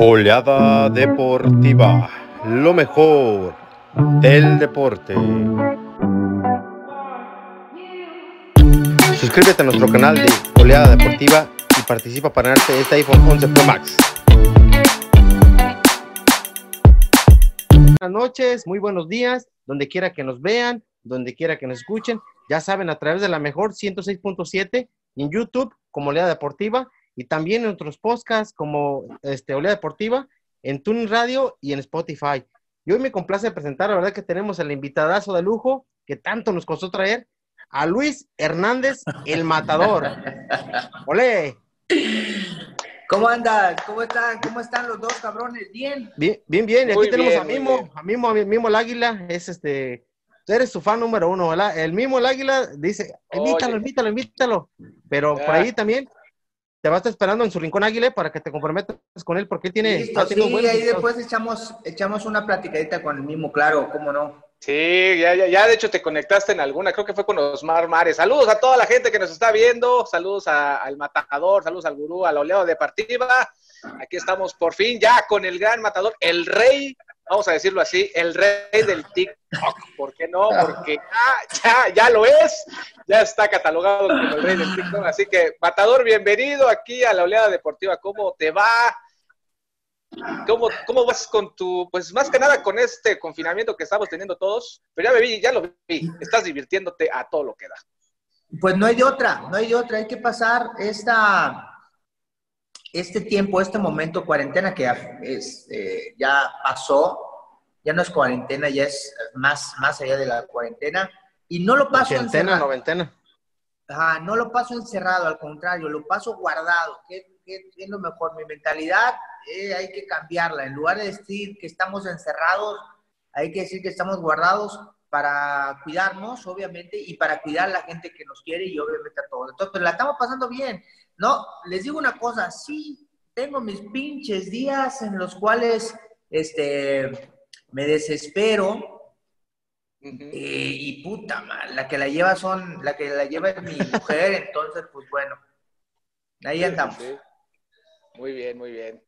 Oleada deportiva, lo mejor del deporte. Suscríbete a nuestro canal de Oleada Deportiva y participa para ganarte este iPhone 11 Pro Max. Buenas noches, muy buenos días, donde quiera que nos vean, donde quiera que nos escuchen. Ya saben, a través de la mejor 106.7 en YouTube como Oleada Deportiva y también en otros podcasts como este, Oleada Deportiva, en Tuning Radio y en Spotify. Y hoy me complace presentar, la verdad que tenemos el invitadazo de lujo que tanto nos costó traer, a Luis Hernández, el matador. ¡Olé! ¿Cómo andas? ¿Cómo están? ¿Cómo están los dos cabrones? ¿Bien? Bien, bien, bien. Y aquí tenemos a Mimo, a Mimo, a Mimo el Águila, es este, eres su fan número uno, ¿verdad? El mismo el Águila dice, invítalo, invítalo, invítalo. Pero por ahí también te va a estar esperando en su rincón Águila para que te comprometas con él, porque él tiene... Listo, sí, ahí después echamos, echamos una platicadita con el mismo, claro, cómo no. Sí, ya, ya, ya de hecho te conectaste en alguna, creo que fue con Osmar Mares. Saludos a toda la gente que nos está viendo, saludos al matador, saludos al gurú, al oleado de partida. Aquí estamos por fin ya con el gran matador, el rey, vamos a decirlo así, el rey del TikTok. ¿Por qué no? Porque ya, ya, ya lo es, ya está catalogado como el rey del TikTok. Así que, matador, bienvenido aquí a la oleada deportiva. ¿Cómo te va? ¿Cómo, ¿Cómo vas con tu, pues más que nada con este confinamiento que estamos teniendo todos? Pero ya me vi, ya lo vi, estás divirtiéndote a todo lo que da. Pues no hay de otra, no hay de otra, hay que pasar esta, este tiempo, este momento cuarentena que es, eh, ya pasó, ya no es cuarentena, ya es más, más allá de la cuarentena, y no lo paso encerrado. noventena. Ajá, no lo paso encerrado, al contrario, lo paso guardado, que, es lo mejor, mi mentalidad eh, hay que cambiarla. En lugar de decir que estamos encerrados, hay que decir que estamos guardados para cuidarnos, obviamente, y para cuidar a la gente que nos quiere y obviamente a todos. Entonces, pero la estamos pasando bien. No, les digo una cosa, sí, tengo mis pinches días en los cuales este, me desespero. Eh, y puta madre, la que la lleva son, la que la lleva es mi mujer, entonces, pues bueno, ahí andamos. Muy bien, muy bien.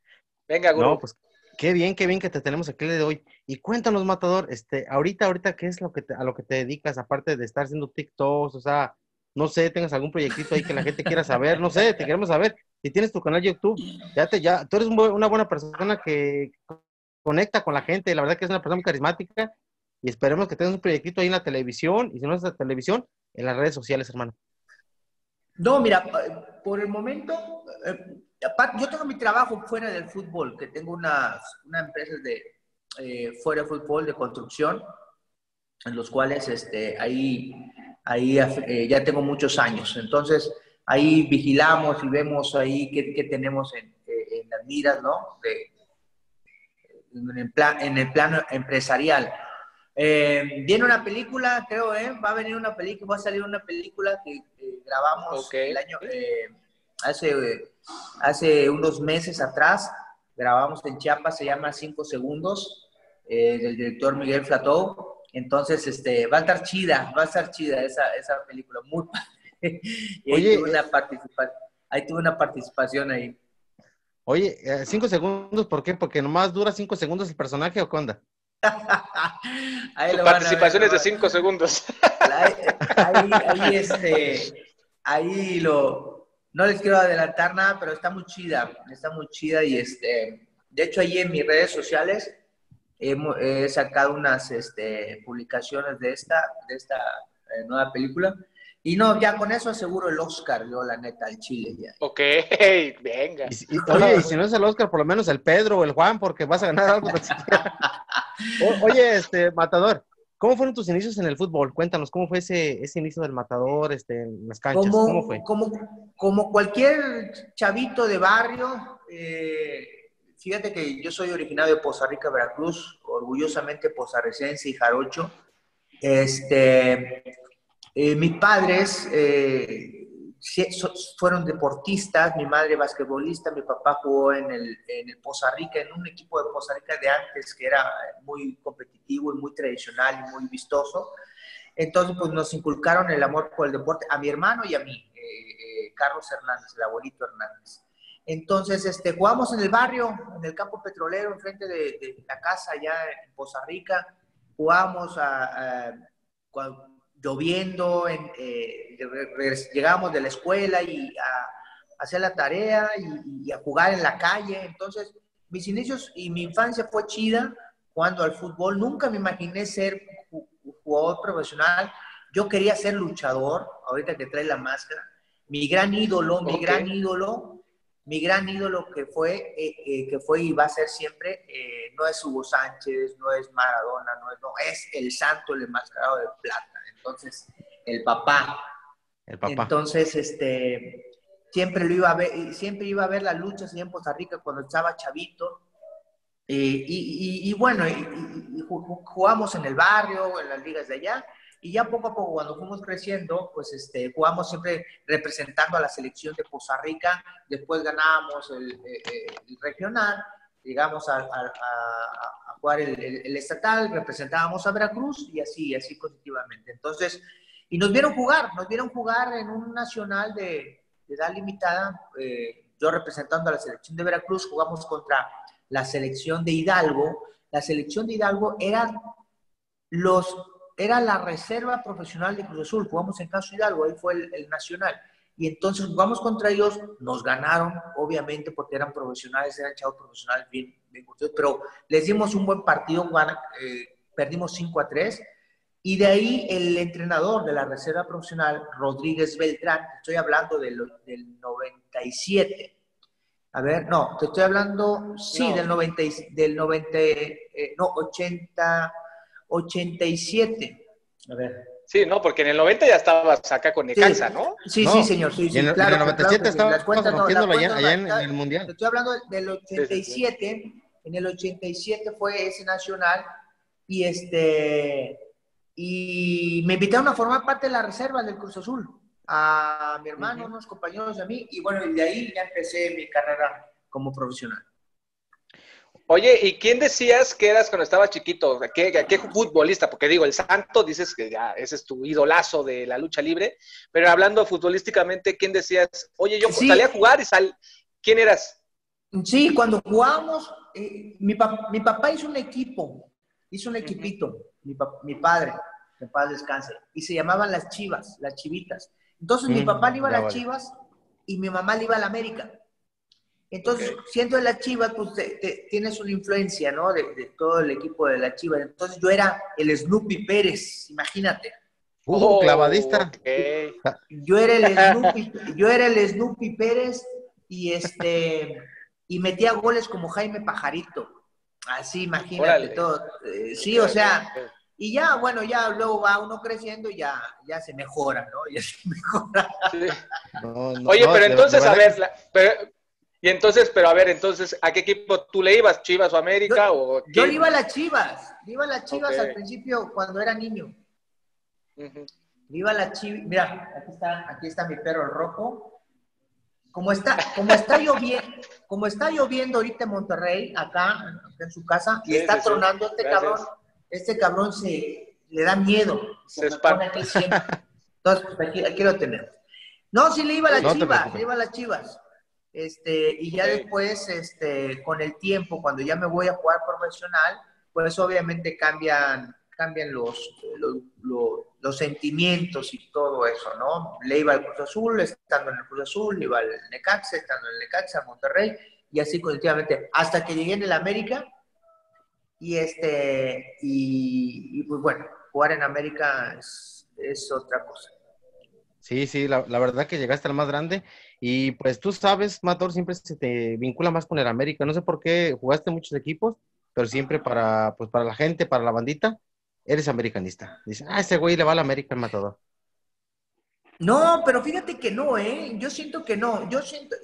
Venga, Guru. No, pues qué bien, qué bien que te tenemos aquí de hoy. Y cuéntanos, Matador, este, ahorita, ahorita, ¿qué es lo que a lo que te dedicas, aparte de estar haciendo TikToks? O sea, no sé, tengas algún proyectito ahí que la gente quiera saber, no sé, te queremos saber. Si tienes tu canal YouTube, ya te, ya, tú eres una buena persona que conecta con la gente, la verdad que es una persona muy carismática y esperemos que tengas un proyectito ahí en la televisión y si no es la televisión, en las redes sociales, hermano. No, mira, por el momento, eh, yo tengo mi trabajo fuera del fútbol, que tengo una, una empresa de eh, fuera de fútbol de construcción, en los cuales este, ahí, ahí eh, ya tengo muchos años. Entonces, ahí vigilamos y vemos ahí qué, qué tenemos en, en, las miras, ¿no? De, en, el plan, en el plano empresarial. Eh, viene una película, creo, ¿eh? Va a venir una película, va a salir una película que grabamos el año, hace, hace unos meses atrás, grabamos en Chiapas, se llama Cinco Segundos, eh, del director Miguel Flatou. Entonces, este, va a estar chida, va a estar chida esa, esa película, muy y ahí, tuve una ahí tuve una participación ahí. Oye, eh, cinco segundos, ¿por qué? ¿Porque nomás dura cinco segundos el personaje o qué onda? ahí participaciones de cinco segundos. ahí, ahí, ahí, este, ahí lo, no les quiero adelantar nada, pero está muy chida, está muy chida y este, de hecho ahí en mis redes sociales he, sacado unas este, publicaciones de esta, de esta eh, nueva película y no, ya con eso aseguro el Oscar, yo la neta, al Chile ya. Ok, venga. oye, y si no es el Oscar, por lo menos el Pedro o el Juan, porque vas a ganar algo. oye, este, Matador, ¿Cómo fueron tus inicios en el fútbol? Cuéntanos, ¿cómo fue ese, ese inicio del matador este, en las canchas? ¿Cómo fue? Como, como cualquier chavito de barrio, eh, fíjate que yo soy originario de Poza Rica, Veracruz, orgullosamente pozarrecense y jarocho. Este, eh, mis padres eh, fueron deportistas, mi madre basquetbolista, mi papá jugó en el, en el Poza Rica, en un equipo de Poza Rica de antes que era muy competitivo y muy tradicional y muy vistoso. Entonces, pues nos inculcaron el amor por el deporte a mi hermano y a mí, eh, eh, Carlos Hernández, el abuelito Hernández. Entonces, este, jugamos en el barrio, en el campo petrolero, enfrente de, de la casa allá en Poza Rica. Jugamos a, a- cuando- lloviendo, en, eh, llegamos de la escuela y a, hacer la tarea y, y a jugar en la calle. Entonces, mis inicios y mi infancia fue chida jugando al fútbol. Nunca me imaginé ser ju- jugador profesional. Yo quería ser luchador, ahorita que trae la máscara. Mi gran ídolo, mi gran ídolo, mi gran ídolo que fue, eh, eh, que fue y va a ser siempre, eh, no es Hugo Sánchez, no es Maradona, no es, no, es el santo, el enmascarado de plata. Entonces, el papá. El papá. Entonces, este, siempre lo iba a ver, siempre iba a ver las luchas en Costa Rica cuando estaba chavito. Y, y- y bueno, y, y- y ju- ju- jugamos en el barrio, en las ligas de allá, y ya poco a poco, cuando fuimos creciendo, pues este, jugamos siempre representando a la selección de Costa Rica, después ganábamos el, eh, eh, regional, llegamos a, jugar el, estatal, representábamos a Veracruz, y así, así positivamente. Entonces, y nos vieron jugar, nos vieron jugar en un nacional de, edad limitada, eh, yo representando a la selección de Veracruz, jugamos contra la selección de Hidalgo. La selección de Hidalgo era, los, era la reserva profesional de Cruz Azul, jugamos en Caso Hidalgo, ahí fue el, el nacional. Y entonces jugamos contra ellos, nos ganaron, obviamente, porque eran profesionales, eran chavos profesionales bien, bien curtidos, pero les dimos un buen partido, eh, perdimos 5 a 3. Y de ahí el entrenador de la reserva profesional, Rodríguez Beltrán, estoy hablando del, del 97. A ver, no, te estoy hablando, sí, No. del 90, y- del 90, eh, no, 80, 87. A ver. Sí, no, porque en el 90 ya estabas acá con Necaxa, Sí. ¿no? Sí, No, sí, señor, sí, Y sí, en, el- claro. en el claro 97 que sí, estaba las cuentas no, rompiéndolo no, allá en, en el Mundial. estoy hablando del 87. En el 87 fue ese nacional y este y me invitaron a formar parte de la reserva del Cruz Azul. A mi hermano, Ujú. unos compañeros de mí y bueno, y de ahí ya empecé mi carrera como profesional. Oye, ¿y quién decías que eras cuando estabas chiquito? ¿Qué, qué futbolista? Porque digo, el Santo, dices que ya ese es tu idolazo de la lucha libre, pero hablando futbolísticamente, ¿quién decías? Oye, yo Sí. salí a jugar y sal... ¿Quién eras? Sí, cuando jugábamos, eh, mi, pa- mi papá hizo un equipo, hizo un equipito, mi, pa- mi padre, en paz descanse, y se llamaban las chivas, las chivitas. Entonces mi Mm, papá le iba a las vale. chivas y mi mamá le iba a la América. Entonces, siendo de las chivas, pues te- te- tienes una influencia, ¿no? De, de todo el equipo de las chivas. Entonces yo era el Snoopy Pérez, imagínate. Uh, Oh, clavadista. Yo era el Snoopy, yo era el Snoopy Pérez y este y metía goles como Jaime Pajarito. Así, imagínate Órale. todo. Eh, sí, o sea, y ya, bueno, ya luego va uno creciendo y ya, ya se mejora, ¿no? Ya se mejora. Sí. No, no, Oye, no, pero entonces, a ver, la- pero- y entonces, pero a ver, entonces, ¿a qué equipo tú le ibas? ¿Chivas o América? o Yo quién? le iba a las chivas, le iba a las chivas al principio cuando era niño. Le iba a las chivas. Mira, aquí está, aquí está mi perro el rojo. Como está, como está lloviendo, como está lloviendo ahorita en Monterrey, acá, en su casa, y Sí, está sí, sí. tronando este Gracias. cabrón, este cabrón se le da miedo. Se me espanta. pone aquí siempre. Entonces, pues aquí, aquí lo tenemos. No, sí le iba a las No chivas, le iba a las chivas. Este, y ya después, este, con el tiempo, cuando ya me voy a jugar profesional, pues obviamente cambian, cambian los, los, los- los sentimientos y todo eso, ¿no? Le iba al Cruz Azul, estando en el Cruz Azul, le iba al Necaxa, estando en el Necaxa, Monterrey, y así continuamente, hasta que llegué en el América, y este, y, y, pues bueno, jugar en América es, es otra cosa. Sí, sí, la, la verdad que llegaste al más grande y pues tú sabes, Mator, siempre se te vincula más con el América. No sé por qué jugaste muchos equipos, pero siempre para, pues para la gente, para la bandita, eres americanista. Dice, ah, ese güey le va al América el matador. No, pero fíjate que no, ¿eh? Yo siento que no. Yo siento.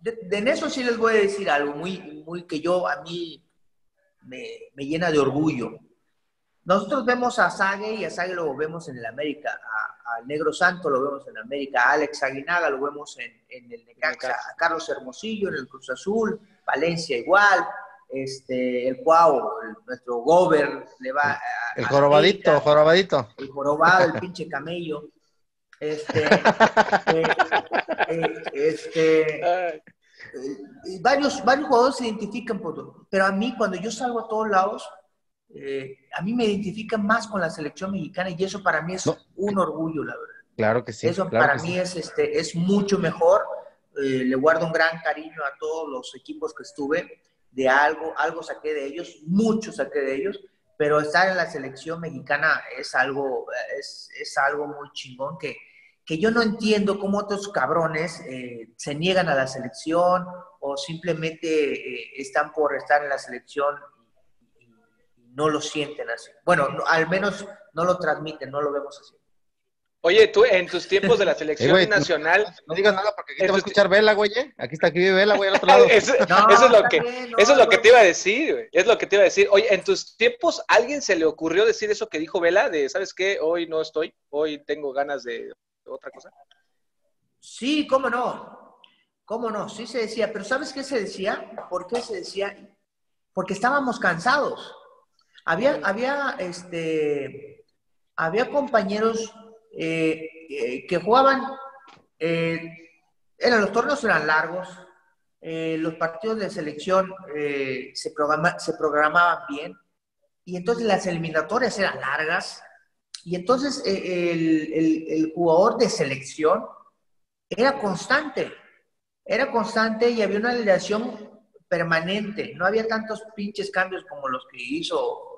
De, de en eso sí les voy a decir algo muy, muy que yo a mí me, me llena de orgullo. Nosotros vemos a Sague y a Sague lo vemos en el América, a, a Negro Santo lo vemos en América, a Alex Aguinaga lo vemos en, en el Necaxa, a Carlos Hermosillo en el Cruz Azul, Valencia igual, este, el Cuau, el- nuestro Gober le va a, El jorobadito, América jorobadito. el jorobado, el pinche camello. Este, eh, eh, este, eh, varios, varios jugadores se identifican por pero a mí cuando yo salgo a todos lados, eh, a mí me identifican más con la selección mexicana y eso para mí es un orgullo, la verdad. Claro que sí. Eso para mí es, este, es mucho mejor. Eh, le guardo un gran cariño a todos los equipos que estuve. De algo, algo saqué de ellos, mucho saqué de ellos, pero estar en la selección mexicana es algo, es, es algo muy chingón que, que yo no entiendo cómo otros cabrones eh, se niegan a la selección o simplemente eh, están por estar en la selección no lo sienten así. Bueno, al menos no lo transmiten, no lo vemos así. Oye, tú en tus tiempos de la selección nacional. No, digas nada porque aquí te va a escuchar Vela, güey. ¿eh? Aquí está, aquí vive Vela, güey, al otro lado. eso, es lo que, eso es lo que te iba a decir, güey. Es lo que te iba a decir. Oye, en tus tiempos, ¿alguien se le ocurrió decir eso que dijo Vela? De, ¿sabes qué? Hoy no estoy, hoy tengo ganas de otra cosa. Sí, cómo no. Cómo no, sí se decía. Pero ¿sabes qué se decía? ¿Por qué se decía? Porque estábamos cansados. Había, había, este, había compañeros eh, eh, que jugaban, eh, eran, los torneos eran largos, los partidos de selección se, programa, se programaban bien, y entonces las eliminatorias eran largas, y entonces el, jugador de selección era constante, era constante y había una relación permanente, no había tantos pinches cambios como los que hizo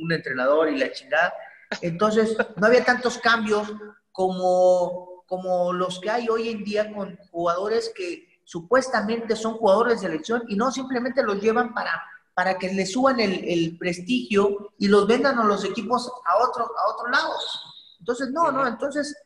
un entrenador y la chingada, entonces, no había tantos cambios como, como los que hay hoy en día con jugadores que supuestamente son jugadores de selección y no simplemente los llevan para, para que les suban el, prestigio y los vendan a los equipos a otros a otros lados. Entonces, no, no, entonces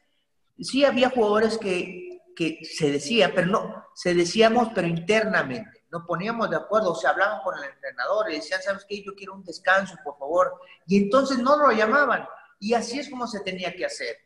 sí había jugadores que, que se decía, pero no, se decíamos, pero internamente nos poníamos de acuerdo, o se hablaban con el entrenador y decían, ¿sabes qué? Yo quiero un descanso, por favor. Y entonces no lo llamaban. Y así es como se tenía que hacer.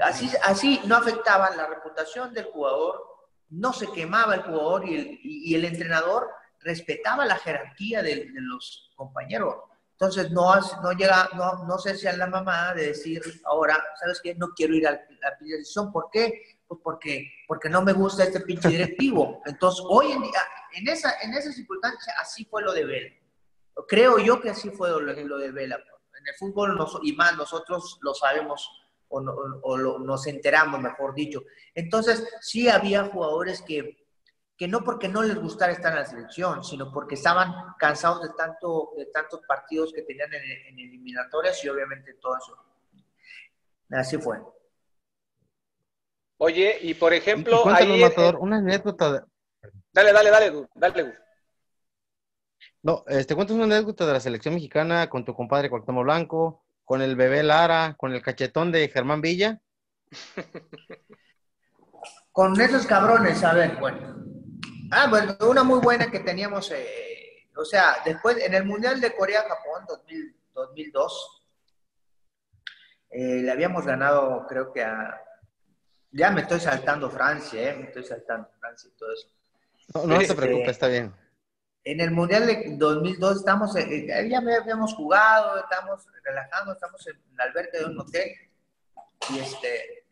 Así, así no afectaba la reputación del jugador, no se quemaba el jugador y el, entrenador respetaba la jerarquía de, los compañeros. Entonces no, no llega, no, no se hacía la mamá de decir ahora, ¿sabes qué? No quiero ir a la dirección. ¿Por qué? Pues porque, porque no me gusta este pinche directivo. Entonces, hoy en día, en esa, en esa circunstancia, así fue lo de Vela. Creo yo que así fue lo, de Vela. En el fútbol, y más nosotros lo sabemos o, nos enteramos, mejor dicho. Entonces, sí había jugadores que, que no porque no les gustara estar en la selección, sino porque estaban cansados de, tanto, de tantos partidos que tenían en, en eliminatorias y obviamente todo eso. Así fue. Oye, y por ejemplo, ahí, una anécdota. De... Dale, dale, dale, dale. No, este, cuéntanos una anécdota de la selección mexicana con tu compadre Cuauhtémoc Blanco, con el bebé Lara, con el cachetón de Germán Villa. con esos cabrones, a ver, bueno. Ah, bueno, una muy buena que teníamos, eh, o sea, después en el Mundial de Corea-Japón 2002, eh, le habíamos ganado, creo que a ya me estoy saltando Francia, ¿eh? Me estoy saltando Francia y todo eso. No, no te este, preocupes, está bien. En el Mundial de 2002 estamos, eh, eh, ya habíamos jugado, estamos relajando, estamos en la alberca de un hotel y este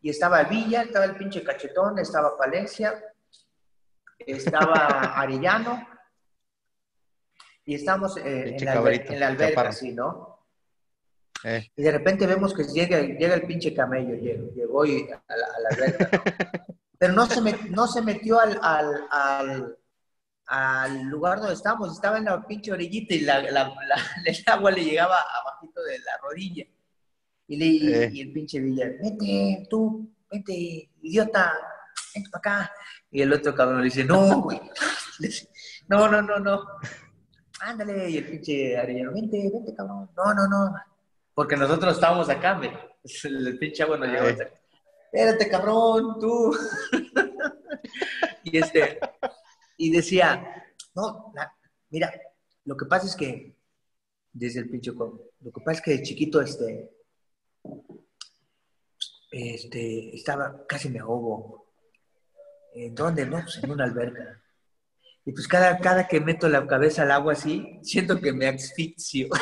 y estaba Villa, estaba el pinche cachetón, estaba Palencia, estaba Arellano y estamos en, la, en, la, alberca, así, ¿no? Eh. Y de repente vemos que llega, llega el pinche camello, llegó, llegó a la, a Pero no se, no se metió al, al, al, lugar donde estábamos, estaba en la pinche orillita y la, el agua le llegaba abajito de la rodilla. Y, le, eh. y, el pinche Villa, vete, tú, vete, idiota, vente para acá. Y el otro cabrón le dice, no, güey. No, no, no, no. Ándale, y el pinche Arellano, vente, vente, cabrón. No, no, no. Porque nosotros estábamos acá, mira. El pinche agua nos llegó. Espérate, cabrón, tú. y este, y decía, no, mira, lo que pasa es que, desde el pinche lo que pasa es que de chiquito, este, este, estaba, casi me ahogo. ¿En dónde? No, pues en una alberca. Y pues cada, cada que meto la cabeza al agua así, siento que me asfixio.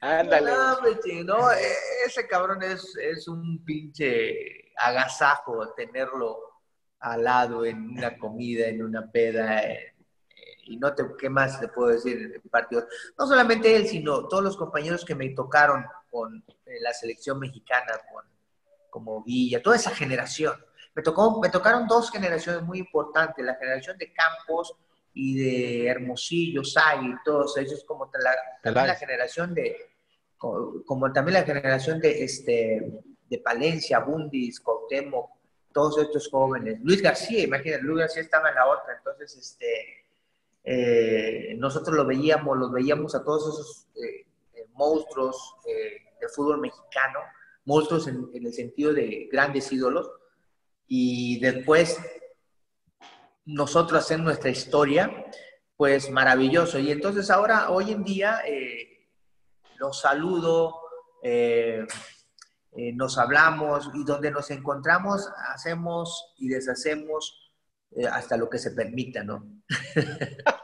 Ándale. No, pues, no, e- ese cabrón es, es un pinche agasajo tenerlo al lado en una comida, en una peda, eh, eh, y no te, ¿qué más te puedo decir en partidos? No solamente él, sino todos los compañeros que me tocaron con eh, la selección mexicana, con, como Villa, toda esa generación. Me, tocó, me tocaron dos generaciones muy importantes, la generación de Campos y de Hermosillo, Sagui, todos ellos, como la, también la generación de, co- como también la generación de, este, de Palencia, Bundis, Cuauhtémoc, todos estos jóvenes. Luis García, imagínate, Luis García estaba en la otra, entonces este, eh, nosotros lo veíamos, los veíamos a todos esos eh, eh, monstruos eh, del fútbol mexicano, monstruos en, el sentido de grandes ídolos, y después nosotros hacer nuestra historia, pues maravilloso. Y entonces ahora, hoy en día, eh, los saludo, eh, eh, nos hablamos y donde nos encontramos hacemos y deshacemos hasta lo que se permita, ¿no?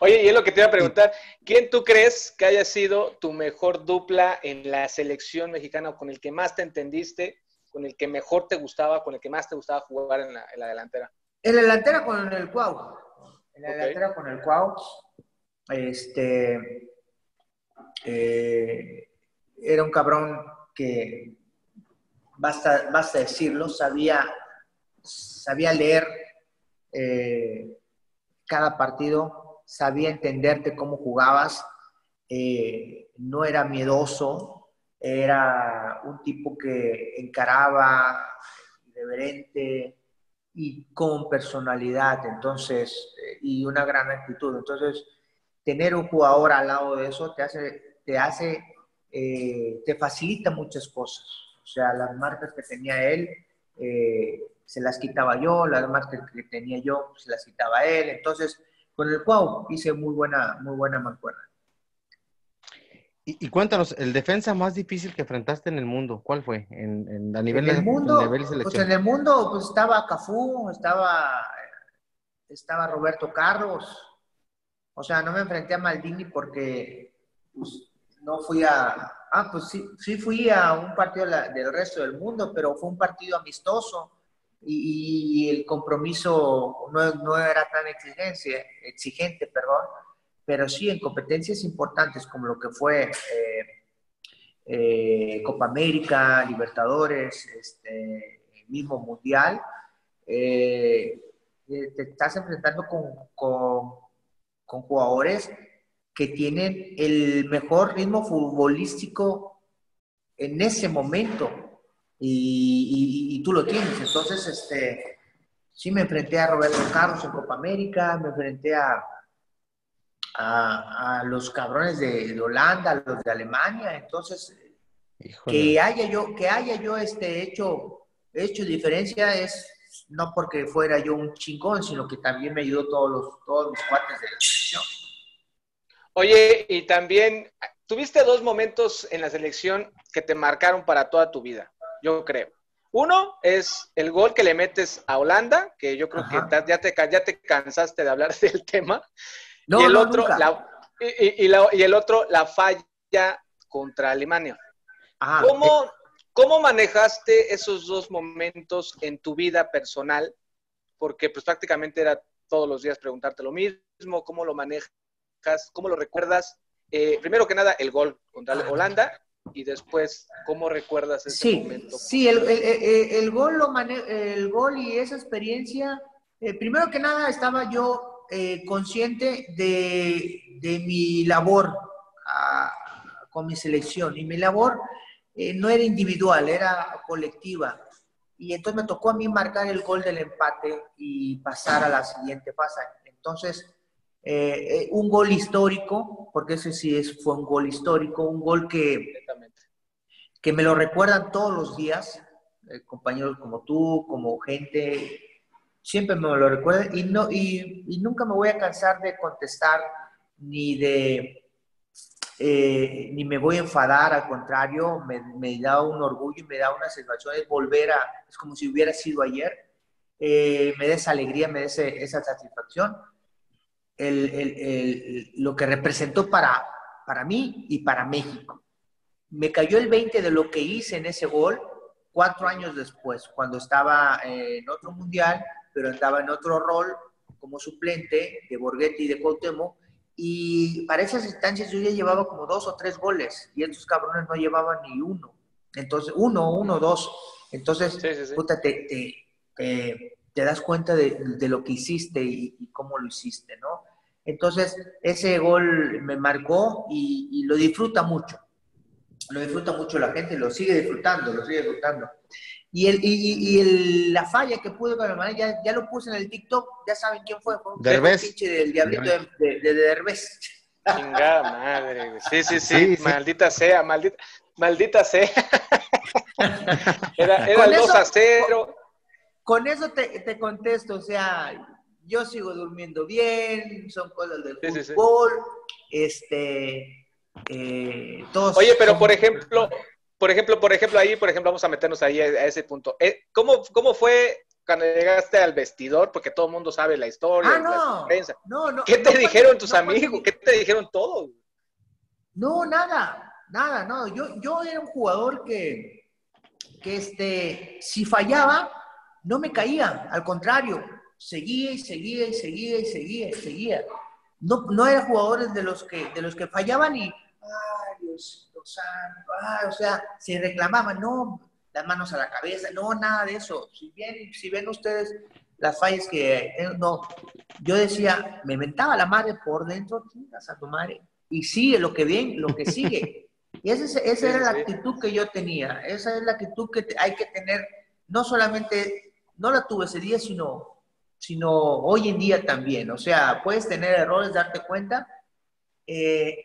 Oye, y es lo que te iba a preguntar, ¿quién tú crees que haya sido tu mejor dupla en la selección mexicana o con el que más te entendiste, con el que mejor te gustaba, con el que más te gustaba jugar en la, en la delantera? En la delantera con el Cuau. En la delantera con el Cuau. Este. eh, era un cabrón que, basta, basta decirlo, sabía, sabía leer eh, cada partido, sabía entenderte cómo jugabas, eh, no era miedoso, era un tipo que encaraba, irreverente, y con personalidad, entonces, eh, y una gran actitud. Entonces, tener un jugador al lado de eso te hace, te hace, eh, te facilita muchas cosas. O sea, las marcas que tenía él, se las quitaba yo, las marcas que tenía yo, se las quitaba él. Entonces, con el Cuau hice muy buena, muy buena mancuerna. Y, y cuéntanos, el defensa más difícil que enfrentaste en el mundo, ¿cuál fue? En, en- a nivel, en el mundo, nivel pues en el mundo pues estaba Cafú, estaba, estaba Roberto Carlos. O sea, no me enfrenté a Maldini porque pues, no fui a... Ah, pues sí, sí fui a un partido del resto del mundo, pero fue un partido amistoso y, el compromiso no, no era tan exigencia, exigente, perdón, pero sí en competencias importantes como lo que fue eh, eh, Copa América, Libertadores, este, mismo Mundial, eh, eh, te estás enfrentando con, con jugadores que tienen el mejor ritmo futbolístico en ese momento y, y- y tú lo tienes. Entonces, este, sí me enfrenté a Roberto Carlos en Copa América, me enfrenté a, a, a los cabrones de, de Holanda, a los de Alemania. Entonces, Híjole. que haya yo, que haya yo este hecho, hecho diferencia es no porque fuera yo un chingón, sino que también me ayudó todos los, todos mis cuates de la selección. Oye, y también, tuviste dos momentos en la selección que te marcaron para toda tu vida, yo creo. Uno es el gol que le metes a Holanda, que yo creo Ajá. que ya te, ya te cansaste de hablar del tema. No, y el no, otro, nunca. la- y, y- y la- y el otro, la falla contra Alemania. Ajá. ¿Cómo, ¿Cómo manejaste esos dos momentos en tu vida personal? Porque pues prácticamente era todos los días preguntarte lo mismo, ¿cómo lo manejas? ¿Cómo lo recuerdas? Eh, primero que nada, el gol contra Holanda y después, ¿cómo recuerdas ese Sí, momento? sí, el, el- el- el gol lo mane- el gol y esa experiencia, eh, primero que nada estaba yo eh, consciente de, de mi labor ah, con mi selección y mi labor eh, no era individual, era colectiva. Y entonces me tocó a mí marcar el gol del empate y pasar a la siguiente fase. Entonces, eh, eh, un gol histórico, porque ese sí es, fue un gol histórico, un gol que, que me lo recuerdan todos los días, eh, compañeros como tú, como gente, siempre me lo recuerdan y, no, y, y nunca me voy a cansar de contestar ni de... eh, ni me voy a enfadar, al contrario, me, me da un orgullo y me da una satisfacción, es volver a, es como si hubiera sido ayer, me da esa alegría, me da ese- esa satisfacción, el, el- el- lo que representó para, para mí y para México. Me cayó el 20 de lo que hice en ese gol cuatro años después, cuando estaba en otro mundial, pero estaba en otro rol como suplente de Borghetti y de Cuauhtémoc, y para esas instancias yo ya llevaba como dos o tres goles, y estos cabrones no llevaban ni uno. Entonces, uno, uno, dos. Entonces, puta, te, te, das cuenta de, de lo que hiciste y, y, cómo lo hiciste, ¿no? Entonces, ese gol me marcó y, y lo disfruta mucho lo disfruta mucho la gente, lo sigue disfrutando, lo sigue disfrutando. Y, el, y, el, la falla que pude con el ya, ya lo puse en el TikTok, ya saben quién fue. fue Derbez. pinche del diablito de, de, de Derbez. Chingada madre, Sí, sí, sí, maldita sea, maldita, maldita sea. era era el 2 a 0. Con eso te, te, contesto, o sea, yo sigo durmiendo bien, son cosas del sí, fútbol, sí, este eh, Oye, pero por ejemplo, por ejemplo, por ejemplo, ahí, por ejemplo, vamos a meternos ahí a, ese punto. Eh, ¿cómo, ¿Cómo fue cuando llegaste al vestidor? Porque todo el mundo sabe la historia, ah, no, no, ¿Qué te dijeron tus amigos? ¿Qué te dijeron todos? No, nada, nada, no. Yo, yo era un jugador que, que este, si fallaba, no me caía, al contrario, seguía y seguía y seguía y seguía y seguía. No, no era jugadores de los que, de los que fallaban y ay, Dios santo, ay, o sea, se reclamaban, no, las manos a la cabeza, no, nada de eso. Si bien, si ven ustedes las fallas que, eh, no, yo decía, me mentaba la madre por dentro, chingas a tu madre, y sigue lo que viene, lo que sigue. Y esa, esa era la actitud que yo tenía, esa es la actitud que hay que tener, no solamente, no la tuve ese día, sino, sino hoy en día también. O sea, puedes tener errores, darte cuenta, eh,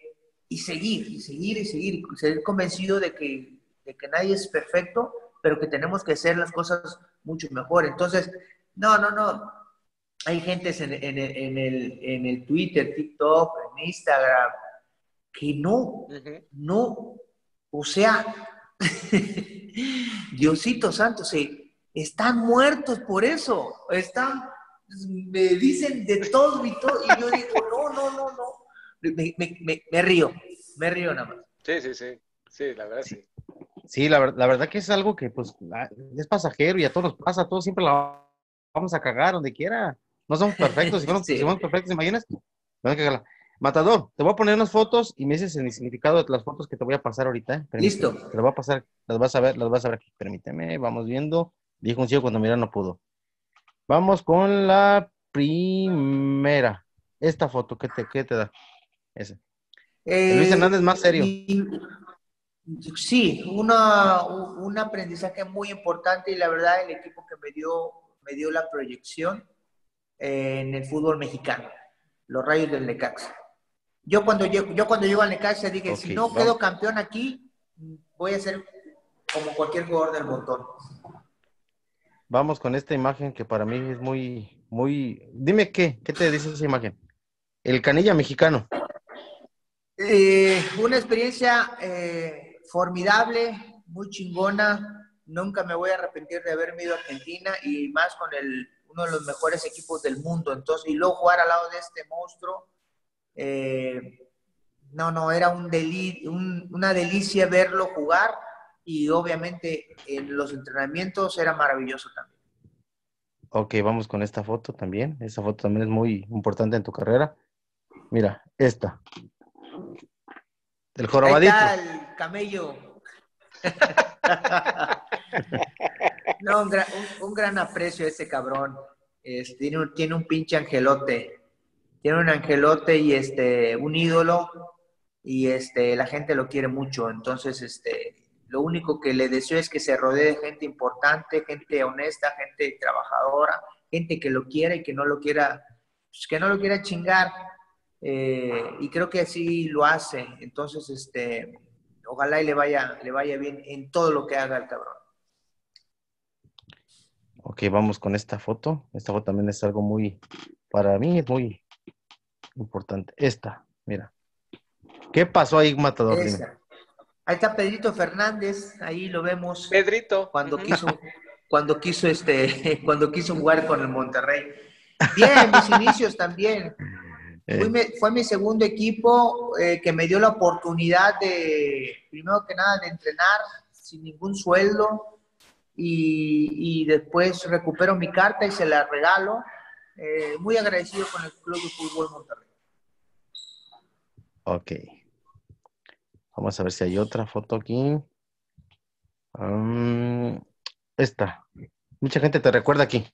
y seguir, y seguir, y seguir, y ser convencido de que, de que nadie es perfecto, pero que tenemos que hacer las cosas mucho mejor. Entonces, no, no, no. Hay gentes en, en, en, el, en el Twitter, TikTok, en Instagram, que no, uh -huh. no, o sea, Diosito Santo, se, están muertos por eso, están, me dicen de todo y todo, y yo digo, no, no, no, no, me, me, me, río, me río nada más. Sí, sí, sí, sí, la verdad sí. Sí, la, la, verdad que es algo que pues es pasajero y a todos nos pasa, a todos siempre la vamos a cagar donde quiera. No somos perfectos, si fuéramos, sí. si fuéramos perfectos, ¿imaginas? Matador, te voy a poner unas fotos y me dices el significado de las fotos que te voy a pasar ahorita. ¿eh? Listo. Te las voy a pasar, las vas a ver, las vas a ver aquí. Permíteme, vamos viendo. Dijo un ciego cuando mira no pudo. Vamos con la primera. Esta foto, ¿qué te, qué te da? Ese. Eh, Luis Hernández más serio. Y, sí, una, un aprendizaje muy importante y la verdad el equipo que me dio, me dio la proyección eh, en el fútbol mexicano, los Rayos del Necaxa. Yo cuando llego, yo cuando llego al Necaxa dije, okay, si no vamos. quedo campeón aquí, voy a ser como cualquier jugador del montón. Vamos con esta imagen que para mí es muy, muy... Dime qué, ¿qué te dice esa imagen? El canilla mexicano. Eh, una experiencia eh, formidable, muy chingona. Nunca me voy a arrepentir de haberme ido a Argentina y más con el, uno de los mejores equipos del mundo. Entonces, y luego jugar al lado de este monstruo. Eh, no, no, era un deli un, una delicia verlo jugar y obviamente en los entrenamientos era maravilloso también. Ok, vamos con esta foto también. Esta foto también es muy importante en tu carrera. Mira, esta. El jorobadito. el camello. no, un gran, un, un gran, aprecio a ese cabrón. Este, tiene, un, tiene un pinche angelote. Tiene un angelote y este, un ídolo. Y este, la gente lo quiere mucho. Entonces, este, lo único que le deseo es que se rodee de gente importante, gente honesta, gente trabajadora, gente que lo quiera y que no lo quiera, pues, que no lo quiera chingar eh, y creo que así lo hace. Entonces, este, ojalá y le vaya, le vaya bien en todo lo que haga el cabrón. Ok, vamos con esta foto. Esta foto también es algo muy, para mí es muy importante. Esta, mira. ¿Qué pasó ahí, Matador? Ahí está Pedrito Fernández, ahí lo vemos. Pedrito. Cuando quiso, cuando quiso este, cuando quiso jugar con el Monterrey. Bien, mis inicios también. Fue mi segundo equipo eh, que me dio la oportunidad de, primero que nada, de entrenar sin ningún sueldo y, después recupero mi carta y se la regalo. Eh, muy agradecido con el Club de Fútbol Monterrey. Ok. Vamos a ver si hay otra foto aquí. Um, esta. Mucha gente te recuerda aquí.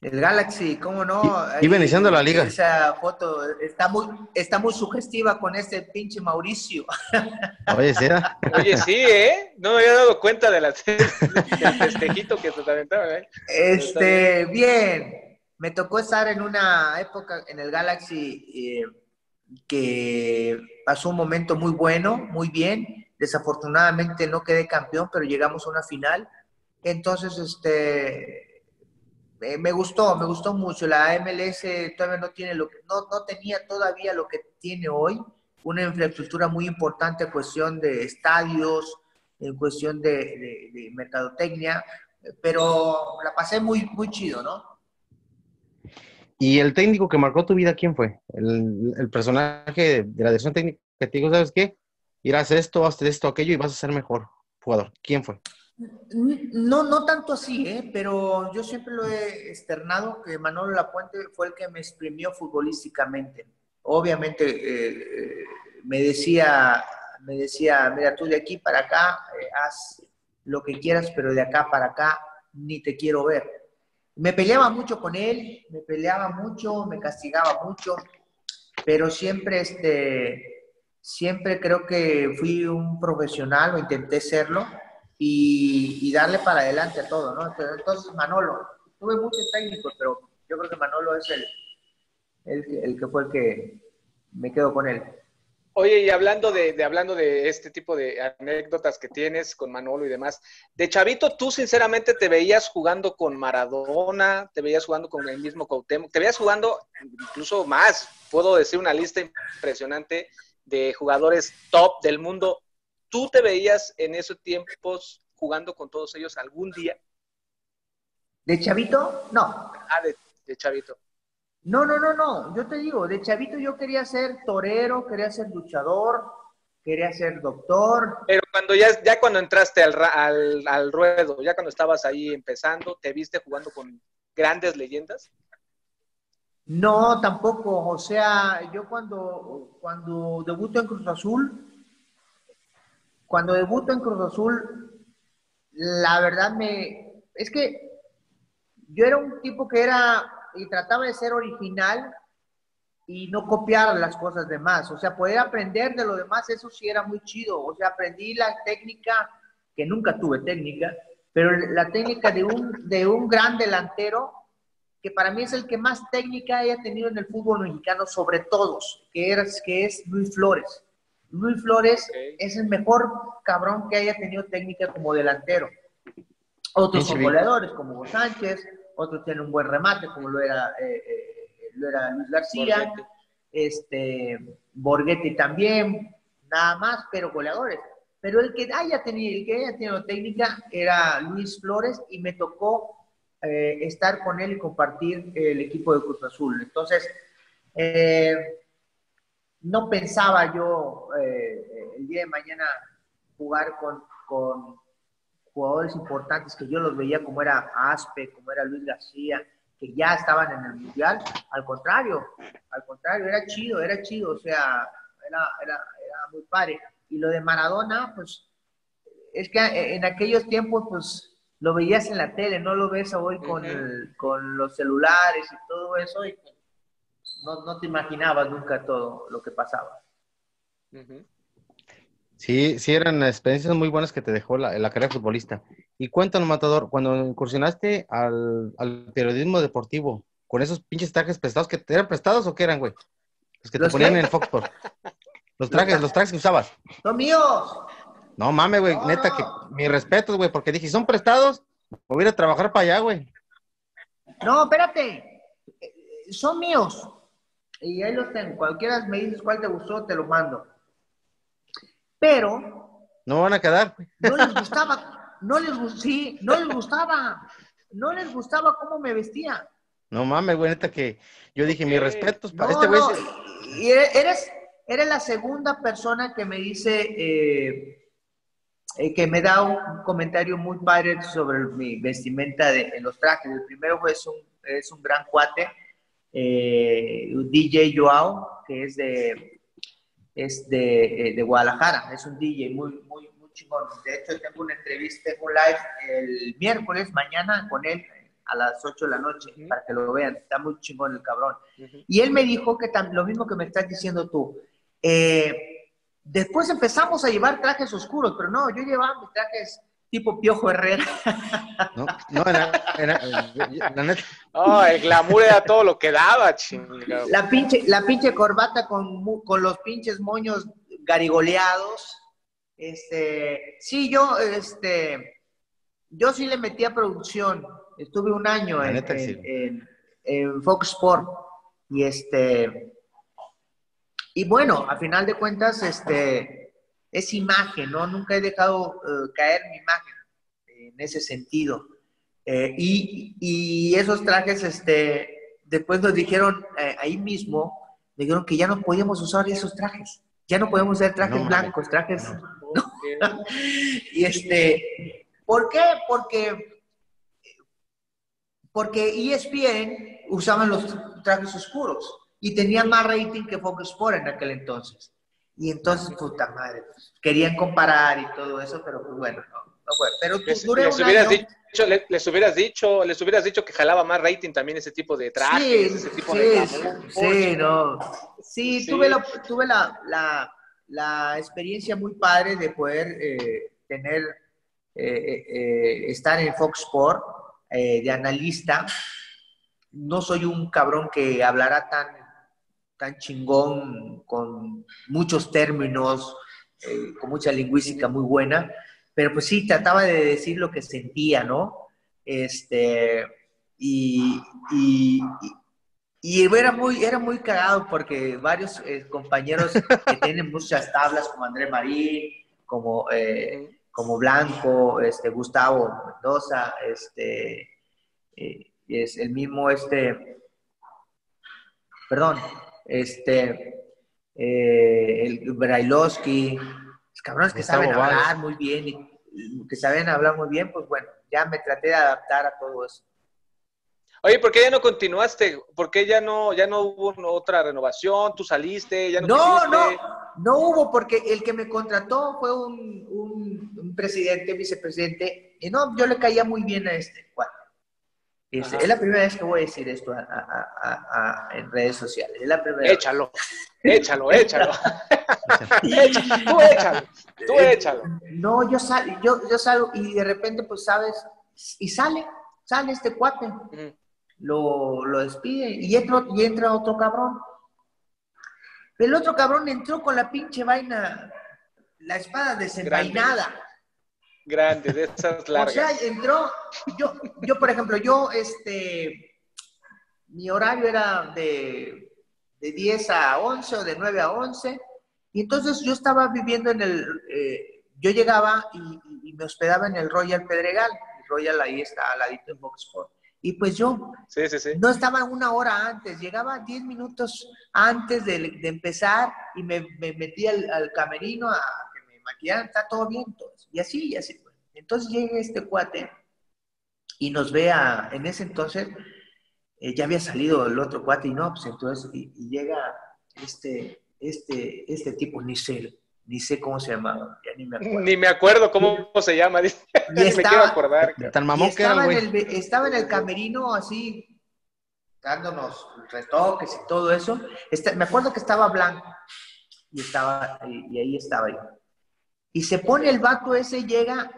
El Galaxy, ¿cómo no? Iba iniciando la liga. Esa foto está muy, está muy sugestiva con este pinche Mauricio. Oye, ¿sí Oye, sí, ¿eh? No me había dado cuenta de la, del festejito que se aventaba, ¿eh? Este, bien. Me tocó estar en una época en el Galaxy eh, que pasó un momento muy bueno, muy bien. Desafortunadamente no quedé campeón, pero llegamos a una final. Entonces, este me gustó, me gustó mucho. La MLS todavía no tiene lo que, no, no tenía todavía lo que tiene hoy, una infraestructura muy importante cuestión de estadios, en cuestión de, mercadotecnia, pero la pasé muy, muy chido, ¿no? ¿Y el técnico que marcó tu vida, quién fue? El, personaje de la dirección técnica que te digo, ¿sabes qué? Irás esto, haz esto, aquello y vas a ser mejor jugador. ¿Quién fue? No, no tanto así, ¿eh? pero yo siempre lo he externado que Manolo Lapuente fue el que me exprimió futbolísticamente. Obviamente eh, me decía, me decía, mira, tú de aquí para acá eh, haz lo que quieras, pero de acá para acá ni te quiero ver. Me peleaba mucho con él, me peleaba mucho, me castigaba mucho, pero siempre, este, siempre creo que fui un profesional o intenté serlo y, darle para adelante a todo, ¿no? Entonces, Manolo, tuve muchos técnicos, pero yo creo que Manolo es el, el, que fue el que me quedo con él. Oye, y hablando de, hablando de este tipo de anécdotas que tienes con Manolo y demás, de Chavito, tú sinceramente te veías jugando con Maradona, te veías jugando con el mismo Cuauhtémoc, te veías jugando incluso más, puedo decir una lista impresionante de jugadores top del mundo. ¿Tú te veías en esos tiempos jugando con todos ellos algún día? ¿De chavito? No. Ah, de, chavito. No, no, no, no. Yo te digo, de chavito yo quería ser torero, quería ser luchador, quería ser doctor. Pero cuando ya, ya cuando entraste al, al, al ruedo, ya cuando estabas ahí empezando, ¿te viste jugando con grandes leyendas? No, tampoco. O sea, yo cuando, cuando debuto en Cruz Azul, cuando debuto en Cruz Azul, la verdad me... Es que yo era un tipo que era y trataba de ser original y no copiar las cosas de más. O sea, poder aprender de lo demás, eso sí era muy chido. O sea, aprendí la técnica, que nunca tuve técnica, pero la técnica de un, de un gran delantero, que para mí es el que más técnica haya tenido en el fútbol mexicano sobre todos, que es, que es Luis Flores. Luis Flores es el mejor cabrón que haya tenido técnica como delantero. Otros goleadores, como Sánchez, otros tienen un buen remate, como lo era, eh, eh, lo era Luis García, Borghetti. este Borghetti también, nada más, pero goleadores. Pero el que haya tenido, el que haya tenido técnica era Luis Flores y me tocó eh, estar con él y compartir el equipo de Cruz Azul. Entonces, no pensaba yo el día de mañana jugar con, jugadores importantes que yo los veía como era Aspe, como era Luis García, que ya estaban en el Mundial. Al contrario, al contrario, era chido, era chido, o sea, era, era, muy padre. Y lo de Maradona, pues, es que en aquellos tiempos, pues, lo veías en la tele, no lo ves hoy con, con los celulares y todo eso, y no, no te imaginabas nunca todo lo que pasaba. Sí, sí, eran experiencias muy buenas que te dejó la, la carrera futbolista. Y cuéntanos, Matador, cuando incursionaste al, periodismo deportivo, con esos pinches trajes prestados, que ¿eran prestados o qué eran, güey? Los que te ponían en el Foxport. Los trajes, los trajes que usabas. Son míos. No mames, güey, neta, que mi respeto, güey, porque dije, son prestados, voy a ir a trabajar para allá, güey. No, espérate, son míos. Y ahí los tengo. Cualquiera me dices cuál te gustó, te lo mando. Pero. No van a quedar. No les gustaba. No les, sí, no les gustaba. No les gustaba cómo me vestía. No mames, güey, neta que yo dije, mis respetos para No, este güey. no, se- y eres, eres la segunda persona que me dice eh, eh, que me da un comentario muy padre sobre mi vestimenta de, en los trajes. El primero fue, es, un, es un gran cuate, eh, un DJ Joao, que es de, es de, eh, de Guadalajara, es un DJ muy, muy, muy chingón. De hecho, tengo una entrevista, tengo un live el miércoles, mañana, con él a las 8 de la noche, Ujú. para que lo vean. Está muy chingón el cabrón. Y él me dijo que lo mismo que me estás diciendo tú. Eh, después empezamos a llevar trajes oscuros, pero no, yo llevaba mis trajes tipo Piojo Herrera. No, no, era- era- la neta, No, el glamour era todo lo que daba, chingado. La pinche, la pinche corbata con, mu- con los pinches moños garigoleados. Este, sí, yo, este, yo sí le metí a producción. Estuve un año La en, neta que en- sí. en- en Fox Sport. Y este, y bueno, a final de cuentas, este, es imagen, ¿no? Nunca he dejado eh, caer mi imagen en ese sentido. Eh, y, y esos trajes, este, después nos dijeron eh, ahí mismo, dijeron que ya no podíamos usar esos trajes. Ya no podemos usar trajes No blancos, trajes... Y este, ¿por qué? Porque, porque ESPN usaban los trajes oscuros y tenían más rating que Fox Sport en aquel entonces. Y entonces, puta madre, pues, querían comparar y todo eso, pero pues bueno, no, no fue. Pero tú, Les, les hubieras año. dicho, le- les hubieras dicho, les hubieras dicho que jalaba más rating también ese tipo de trajes, Sí, ese tipo sí, de sí, sí, no. Sí, tuve, la, tuve la, la- la experiencia muy padre de poder eh, tener, eh, eh, estar en Fox Sport de analista. No soy un cabrón que hablará tan, tan chingón, con muchos términos, eh, con mucha lingüística muy buena, pero pues sí, trataba de decir lo que sentía, ¿no? Este, y, y, y- y era muy, era muy cagado porque varios eh, compañeros que tienen muchas tablas, como André Marín, como, eh, como Blanco, este, Gustavo Mendoza, este, es el mismo, este, perdón, este, eh, el Brailovsky, los cabrones que Gustavo saben hablar muy bien, y, que saben hablar muy bien, pues bueno, ya me traté de adaptar a todo eso. Oye, ¿por qué ya no continuaste? ¿Por qué ya no, ya no hubo otra renovación? ¿Tú saliste? ¿Ya no, No, no, no hubo porque el que me contrató fue un, un- un presidente, vicepresidente, y no, yo le caía muy bien a este cuate. Este, es la primera vez que voy a decir esto a- a- a- a- en redes sociales. Es la primera vez. Échalo, échalo, échalo. Échalo, Tú échalo, tú échalo. No, yo, sal, yo, yo salgo y de repente, pues, ¿sabes? Y sale, sale este cuate. Lo, lo despide y entra, y entra otro cabrón. El otro cabrón entró con la pinche vaina, la espada desenvainada. Grande, de esas O largas. sea, entró, yo, yo por ejemplo, yo, este, mi horario era de, de 10 a 11 o de 9 a 11, y entonces yo estaba viviendo en el, eh, yo llegaba y, y- me hospedaba en el Royal Pedregal, el Royal ahí está al ladito en Boxport, y pues yo Sí, sí, sí. no estaba una hora antes, llegaba 10 minutos antes de, de empezar y me, me metí al, al camerino a maquillaran, está todo bien, todo eso. Y así, y así. fue. Entonces llega este cuate y nos ve a, en ese entonces, eh, ya había salido el otro cuate y no, pues entonces, y, y llega este, este, este tipo, ni sé, ni sé cómo se llamaba, ya ni me acuerdo. Ni me acuerdo cómo se llama. dice. Ni me quiero estaba- acordar. Tan mamón que era estaba, en el, estaba en el camerino así, dándonos retoques y todo eso. Este, me acuerdo que estaba blanco y, estaba, y, y ahí estaba yo. Y se pone el vato ese, llega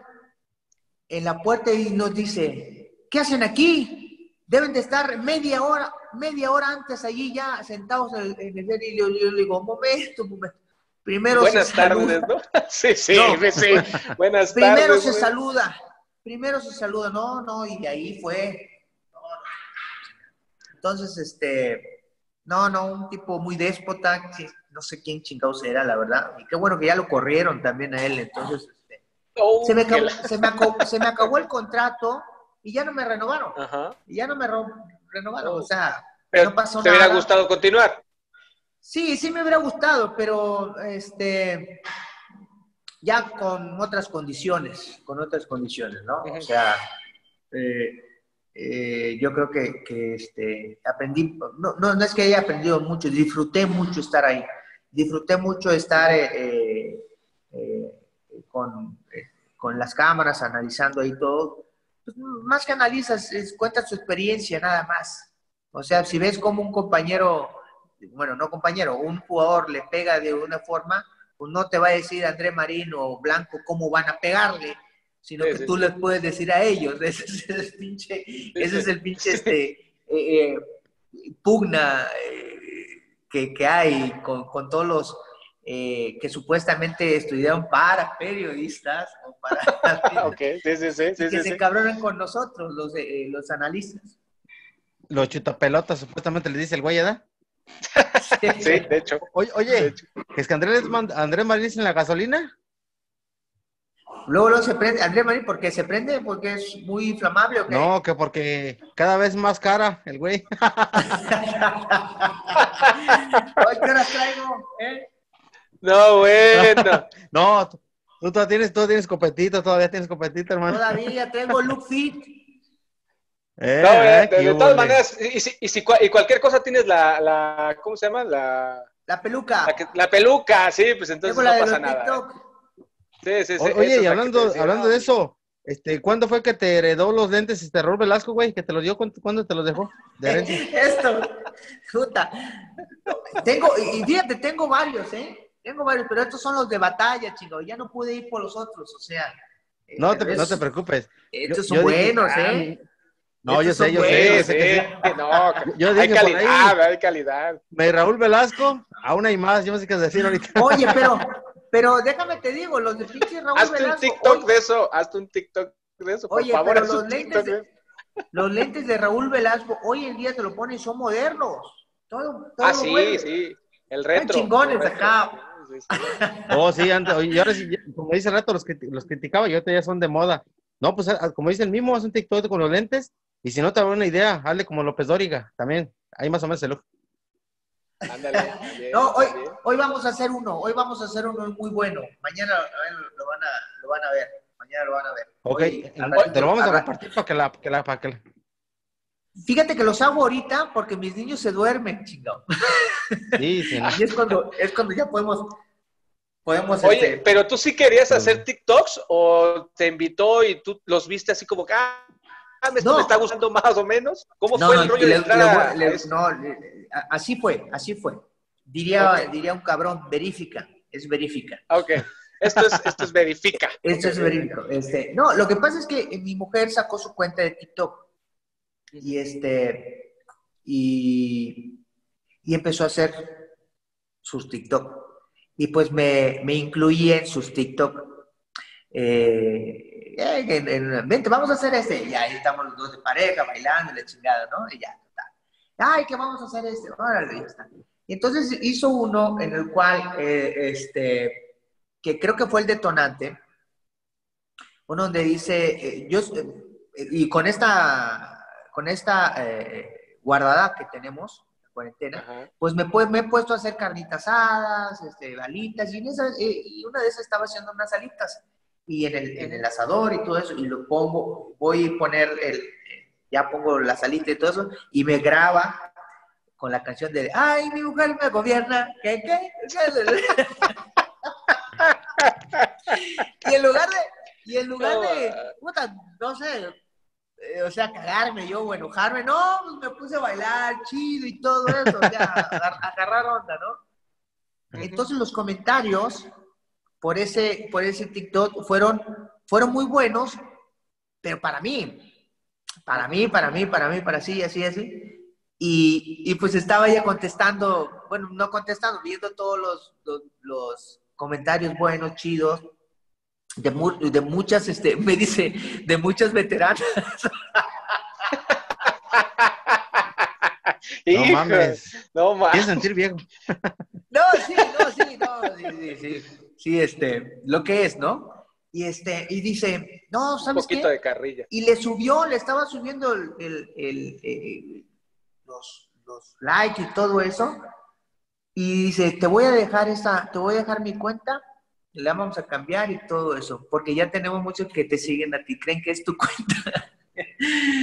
en la puerta y nos dice, ¿qué hacen aquí? Deben de estar media hora, media hora antes allí ya sentados en, el y yo, yo le digo, un momento, un momento. Primero Buenas se saluda. tardes, ¿no? Sí, sí, No. sí. Buenas Primero tardes. se güey. saluda, primero se saluda, no, no, y de ahí fue. No, no. Entonces, este, no, no, un tipo muy déspota, no sé quién chingados era, la verdad. Y qué bueno que ya lo corrieron también a él, entonces, este, Oh, se, me acabó, se, me acabó, se me acabó el contrato y ya no me renovaron. Ajá. Y ya no me ro- renovado. O sea, Pero no pasó ¿Te hubiera nada. gustado continuar? Sí, sí me hubiera gustado, pero este ya con otras condiciones, con otras condiciones, ¿no? O sea, eh, eh, yo creo que, que, este, aprendí, no, no, no es que haya aprendido mucho, disfruté mucho estar ahí, disfruté mucho estar eh, eh, eh, con, con las cámaras, analizando ahí todo. Pues, más que analizas, es, cuentas tu experiencia nada más. O sea, si ves como un compañero bueno, no compañero, un jugador le pega de una forma, pues no te va a decir André Marín o Blanco cómo van a pegarle, sino Sí, que sí, tú sí. les puedes decir a ellos. Ese es el pinche, ese es el pinche este, eh, pugna que, que hay con, con todos los eh, que supuestamente estudiaron para periodistas o para ok, sí, sí, sí, sí, que sí, se sí. cabronan con nosotros, los, eh, los analistas. Los chutapelotas, supuestamente le dice el güey, ¿verdad? Sí, de hecho. Oye, de oye hecho. ¿es que Andrés, Andrés Marín en la gasolina? Luego, luego se prende, André Marín, ¿por qué se prende? ¿Porque es muy inflamable o qué? No, que porque cada vez más cara el güey. Ay, ¿qué horas traigo? ¿Eh? No, bueno. No, tú, tú todavía tienes, tú tienes copetito, todavía tienes copetito, hermano. Todavía traigo look fit. Eh, No, eh, eh, de, todas maneras, y, si, y, si y cualquier cosa tienes la, la, ¿cómo se llama? La, La peluca. la, que- la peluca, sí, pues entonces Tengo no pasa nada. TikTok. Sí, sí, sí. O- Oye, y la hablando, decía. hablando de eso, este, ¿cuándo fue que te heredó los lentes este Raúl Velasco, güey? ¿Que te los dio? ¿Cuándo, cuándo te los dejó? De. Esto, puta. Tengo, y fíjate, tengo varios, ¿eh? Tengo varios, pero estos son los de batalla, chico. Ya no pude ir por los otros, o sea. eh, No te, no te preocupes. Estos Yo- son yo buenos, ¿eh? No, yo Estos sé, yo sé, yo sé que sí. sí, no, Yo hay dije por ahí. calidad, hay calidad. Me Raúl Velasco, aún hay más, yo no sé qué decir ahorita. Oye, pero, pero déjame te digo, los de pinche Raúl Hazte un Velasco. TikTok hoy- de eso, hazte un TikTok de eso, por Oye, favor, pero los un lentes TikTok de-. Los lentes de Raúl Velasco hoy en día te lo ponen, son modernos. Todo, todo Ah, sí, sí, el retro. chingones el retro. acá. Oh, sí, antes, oye, y ahora sí, como dice el rato, los, criti- los criticaba y ahorita ya son de moda. No, pues a- como dice el mismo, haz un TikTok con los lentes y si no te da una idea, hazle como López Dóriga, también. Ahí más o menos el look. Ándale. también, No, hoy, también. hoy vamos a hacer uno, hoy vamos a hacer uno muy bueno. Mañana a ver, lo, van a, lo van a ver. Mañana lo van a ver. Ok, Hoy, te lo vamos a al ra- compartir para que la, que la, para que la- Fíjate que los hago ahorita porque mis niños se duermen, chingado. Sí, sí, no. Y es cuando, es cuando ya podemos, podemos, Oye, este, pero tú sí querías hacer TikToks o te invitó y tú los viste así como que, ah, esto No. me está gustando más o menos? ¿Cómo No, fue no, el rollo le- de entrar le- a- le- a eso? no, así fue, así fue. Diría, diría un cabrón, verifica, es verifica. Ok, esto es, esto es verifica. Esto es Ok. verídico. Este, no, lo que pasa es que mi mujer sacó su cuenta de TikTok y este y, y empezó a hacer sus TikTok. Y pues me, me incluí en sus TikTok. Eh, eh, en- en- vente, vamos a hacer este. Y ahí estamos los dos de pareja bailando, la chingada, ¿no? Y ya, total. Ay, que vamos a hacer este. Órale, ya está. Y entonces hizo uno en el cual, eh, este, que creo que fue el detonante, uno donde dice, eh, yo, eh, y con esta, con esta eh, guardada que tenemos, la cuarentena, Ajá. pues me, me he puesto a hacer carnitas asadas, este, alitas, y, en esa- eh, y una de esas estaba haciendo unas alitas, y en el, en el asador y todo eso, y lo pongo, voy a poner el, ya pongo las alitas y todo eso, y me graba con la canción de, ay, mi mujer me gobierna, ¿qué, qué? y en lugar de, y en lugar de, puta, no sé, eh, o sea, cagarme yo o enojarme, no, pues me puse a bailar chido y todo eso, o sea, agar- agarrar onda, ¿no? Entonces los comentarios por ese, por ese TikTok fueron, fueron muy buenos, pero para mí, para mí, para mí, para mí, para sí, así, así. Y, y pues estaba ya contestando, bueno, no contestando, viendo todos los, los, los comentarios buenos, chidos, de, mu- de muchas, este, me dice, de muchas veteranas. No mames. No mames. Quieres sentir viejo. No, sí, no, sí, no, sí, sí, sí, sí, este, lo que es, ¿no? Y este, y dice, no, Un ¿sabes poquito qué? de carrilla. Y le subió, le estaba subiendo el, el, el, eh, los, los likes y todo eso. Y dice, te voy a dejar esa, te voy a dejar mi cuenta, la vamos a cambiar y todo eso, porque ya tenemos muchos que te siguen a ti, creen que es tu cuenta.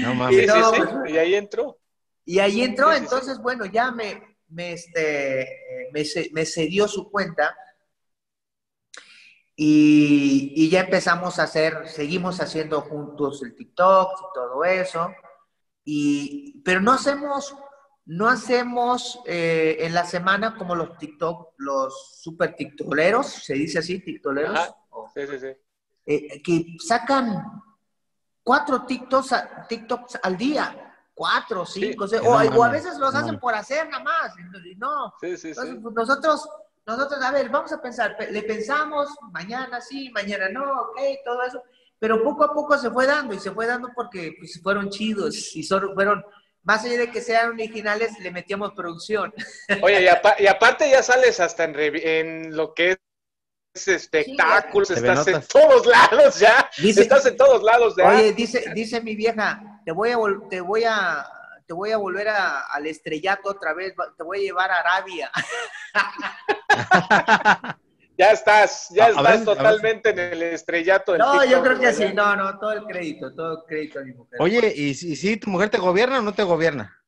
No mames. Y, no, y ahí entró. Y ahí entró, entonces, bueno, ya me, me, este, me, me cedió su cuenta y, ya empezamos a hacer, seguimos haciendo juntos el TikTok y todo eso. Y, pero no hacemos, no hacemos eh, en la semana como los TikTok, los super tiktoleros, se dice así, tiktoleros. sí, sí, sí. Eh, que sacan cuatro TikToks, TikToks al día, cuatro, cinco, o, a veces los hacen por hacer nada más. No, sí, sí, Entonces, pues, nosotros nosotros, a ver, vamos a pensar, le pensamos, mañana sí, mañana no, ok, todo eso, pero poco a poco se fue dando y se fue dando porque pues, fueron chidos y fueron, más allá de que sean originales, le metíamos producción. Oye, y, aparte ya sales hasta en, en lo que es espectáculos, estás en todos lados ya, estás en todos lados ya. Oye, dice, dice mi vieja, te voy a, te voy a te voy a volver al estrellato otra vez, te voy a llevar a Arabia. ya estás, ya estás totalmente en el estrellato. Del no, yo creo que sí, no, no, todo el crédito, todo el crédito a mi mujer. Oye, ¿y si, tu mujer te gobierna o no te gobierna?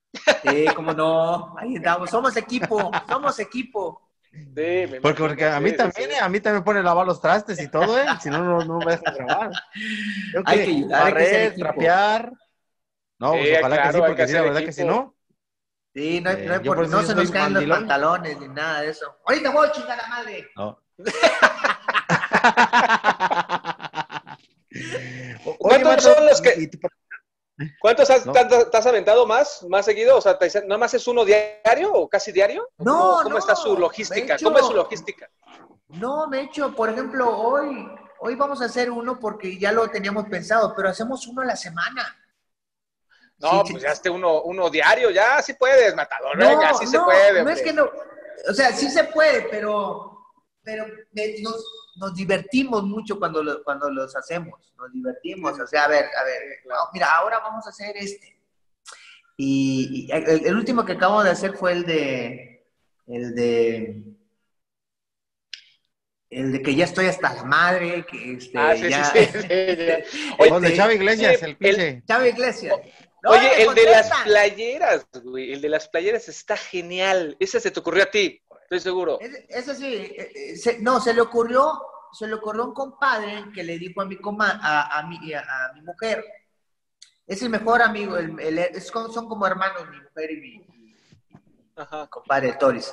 Sí, cómo no, ahí estamos, somos equipo, somos equipo. Sí, porque, porque a mí también, a mí también me pone a lavar los trastes y todo, ¿eh? Si no, no, me deja grabar. hay que ayudar, hay que trapear. No, pues ojalá que sí, porque sí, la verdad que si no. Sí, no, eh, no, por, no se nos caen los pantalones ni nada de eso. Ahorita voy a chingar la madre. No. ¿Cuántos son los que.? ¿Cuántos has, te has aventado más, más seguido? O sea, ¿no más es uno diario o casi diario? No, ¿Cómo, está su logística? ¿Cómo es su logística? No, me he hecho, por ejemplo, hoy, hoy vamos a hacer uno porque ya lo teníamos pensado, pero hacemos uno a la semana. No, pues ya esté uno, uno diario, ya sí puedes, Matador, no, venga, sí se puede. No es que no, o sea, sí se puede, pero, pero nos, nos divertimos mucho cuando, cuando los hacemos, nos divertimos, o sea, a ver, a ver, mira, ahora vamos a hacer este. Y, el, último que acabo de hacer fue el de, el de, el de que ya estoy hasta la madre, que este, ah, sí, ya, sí, sí, de Chava Iglesias, el, el Chava Iglesias. Oye, el de las playeras, güey, el de las playeras está genial. Ese se te ocurrió a ti, estoy seguro. Ese, sí, eh, eh, no, se le ocurrió, se le ocurrió a un compadre que le dijo a mi, a, a, mi, a, mi mujer. Es el mejor amigo, el, son como hermanos mi mujer y mi, compadre Toris.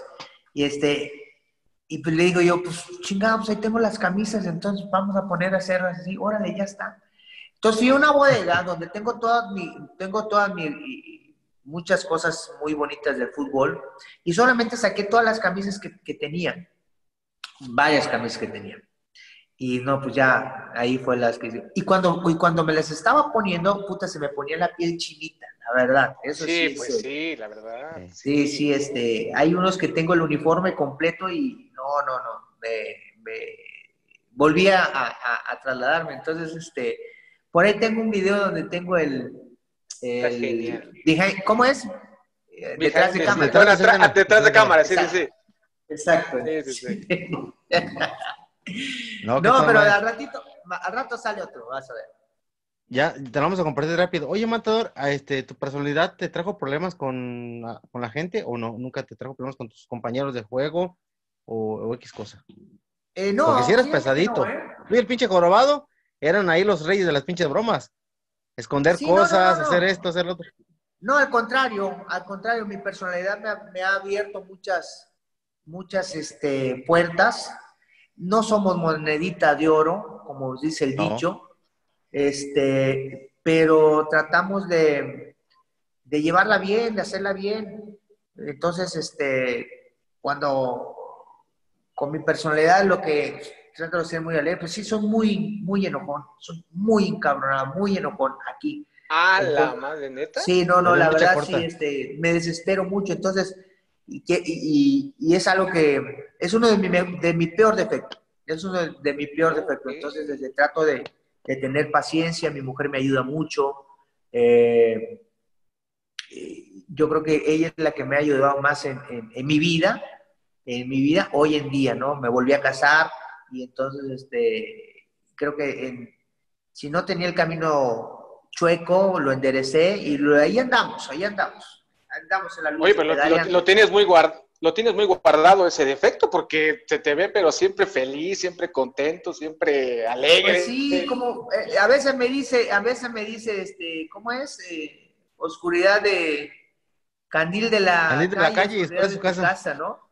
Y este, y pues le digo yo, pues chingamos, ahí tengo las camisas, entonces vamos a poner a hacer así, órale, ya está. Entonces fui a una bodega donde tengo todas mi, tengo todas mi, muchas cosas muy bonitas del fútbol y solamente saqué todas las camisas que, que tenía, varias camisas que tenía. Y no, pues ya ahí fue las que... Y cuando, y cuando me las estaba poniendo, puta, se me ponía la piel chinita, la verdad. Eso sí, pues sí, la verdad. Sí, sí, este, hay unos que tengo el uniforme completo y no, no, no, me, me volví a, a, a trasladarme. Entonces, este, por ahí tengo un video donde tengo el... ¿Cómo es? Detrás de cámara. Detrás, de cámara, sí, sí, sí. Exacto. no, pero al ratito, al rato sale otro, vas a ver. Ya, te lo vamos a compartir rápido. Oye, Matador, este, ¿tu personalidad te trajo problemas con, con, la gente o no? ¿Nunca te trajo problemas con tus compañeros de juego o, o X cosa? Eh, no. Porque si eras pesadito. No, ¿eh? el pinche jorobado eran ahí los reyes de las pinches bromas. Esconder cosas, hacer esto, hacer lo otro. No, al contrario, al contrario, mi personalidad me ha, abierto muchas, muchas este, puertas. No somos monedita de oro, como dice el dicho, este, pero tratamos de, de llevarla bien, de hacerla bien. Entonces, este, cuando con mi personalidad lo que trato de ser muy alegre, sí, son muy, muy enojón, son muy encabronados, muy enojón aquí. Ah, la madre, neta. Sí, no, no, la verdad sí, este, me desespero mucho, entonces, y, y, y, es algo que es uno de mi, de mi peor defecto, es uno de, mi peor defecto, entonces desde trato de, de, tener paciencia, mi mujer me ayuda mucho, eh, yo creo que ella es la que me ha ayudado más en, en, mi vida, en mi vida hoy en día, ¿no? Me volví a casar y entonces, este, creo que si no tenía el camino chueco, lo enderecé y ahí andamos, ahí andamos. Andamos en la luz. Oye, pero lo, tienes muy guardado lo tienes muy guardado ese defecto porque se te ve pero siempre feliz, siempre contento, siempre alegre. Pues sí, como eh, a veces me dice, a veces me dice, este, ¿cómo es? Eh, oscuridad de candil de la candil de calle, la calle y después de su casa. ¿no?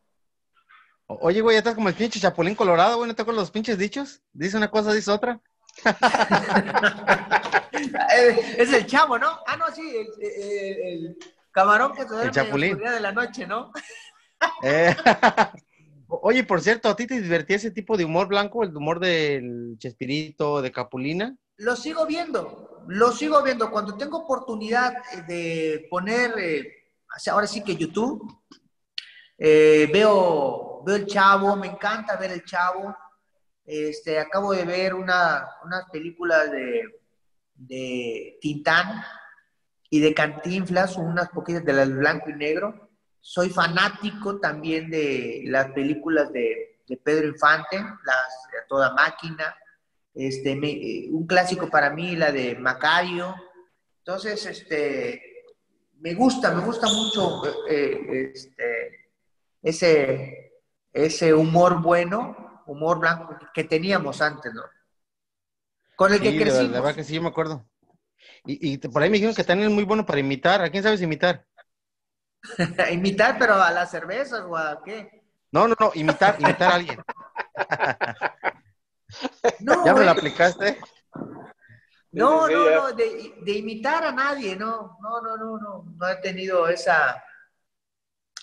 Oye, güey, ya estás como el pinche chapulín colorado, güey, ¿no te acuerdas los pinches dichos? Dice una cosa, dice otra. Es el chavo, ¿no? Ah, no, sí, el, camarón que se duerme en la de la noche, ¿no? Eh, oye, por cierto, ¿a ti te divertía ese tipo de humor blanco, el humor del Chespirito, de Capulina? Lo sigo viendo, lo sigo viendo. Cuando tengo oportunidad de poner, eh, ahora sí que YouTube, eh, veo, veo el chavo, me encanta ver el chavo. Este, acabo de ver una, unas películas de, de Tintán y de Cantinflas, unas poquitas de las blanco y negro soy fanático también de las películas de, Pedro Infante, las de toda máquina. Este, eh, un clásico para mí, la de Macario. Entonces, este, me gusta, me gusta mucho eh, este, ese, ese humor bueno, humor blanco que teníamos antes, ¿no? Con el que crecimos. La verdad que sí, yo me acuerdo. Y, y por ahí me dijeron que también es muy bueno para imitar. ¿A quién sabes imitar? imitar, pero a las cervezas o a qué? No, no, no, imitar, imitar a alguien. ¿Ya me lo aplicaste? No, no, no, de, imitar a nadie, no, no, no, no, no, no he tenido esa,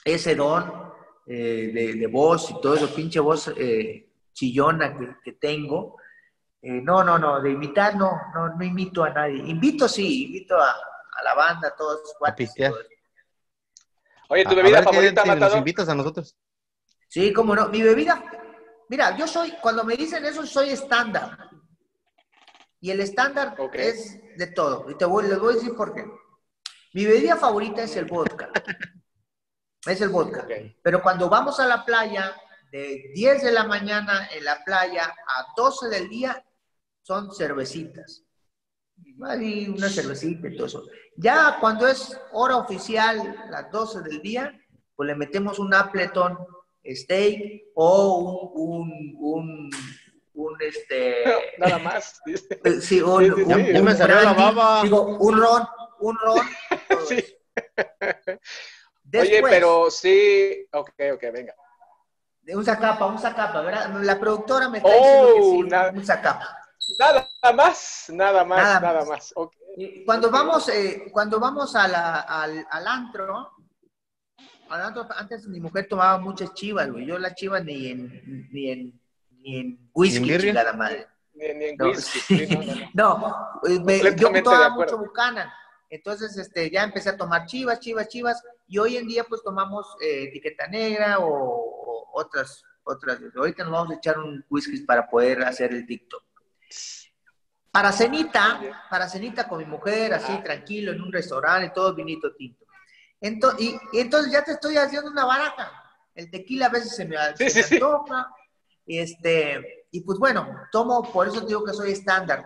ese don eh, de, voz y todo eso, pinche voz eh, chillona que, tengo. Eh, no, no, no, de imitar no, no, no imito a nadie. Invito sí, invito a, la banda, a todos los cuates. Oye, ¿tu bebida favorita, Matador? ¿Nos invitas a nosotros? Sí, cómo no. Mi bebida, mira, yo soy, cuando me dicen eso, soy estándar. Y el estándar es de todo. Y te voy, les voy a decir por qué. Mi bebida favorita es el vodka. es el vodka. Pero cuando vamos a la playa, de 10 de la mañana en la playa a 12 del día, son cervecitas. Hay una cervecita y todo eso. Ya cuando es hora oficial, las 12 del día, pues le metemos un Appleton steak o un, un, un, este... Nada más. Sí, un, un, Digo, un ron, un ron. sí. Oye, pero sí, ok, ok, venga. Un zacapa, un zacapa, ¿verdad? La productora me está diciendo que sí, oh, un zacapa. Nada más, nada más, nada, más. Cuando vamos, eh, cuando vamos al, al, antro, antes mi mujer tomaba muchas chivas, güey. Yo las chivas ni en, ni en, ni en whisky, chingada madre. Ni, en whisky. no, eh, yo tomaba mucho bucana. Entonces, este, ya empecé a tomar chivas, chivas, chivas. Y hoy en día, pues, tomamos eh, etiqueta negra o, o, otras, otras. Ahorita nos vamos a echar un whisky para poder hacer el TikTok. Para cenita, para cenita con mi mujer, así tranquilo, en un restaurante, todo vinito tinto. Entonces, y, entonces ya te estoy haciendo una baraja. El tequila a veces se me, antoja. Este, y pues bueno, tomo, por eso digo que soy estándar.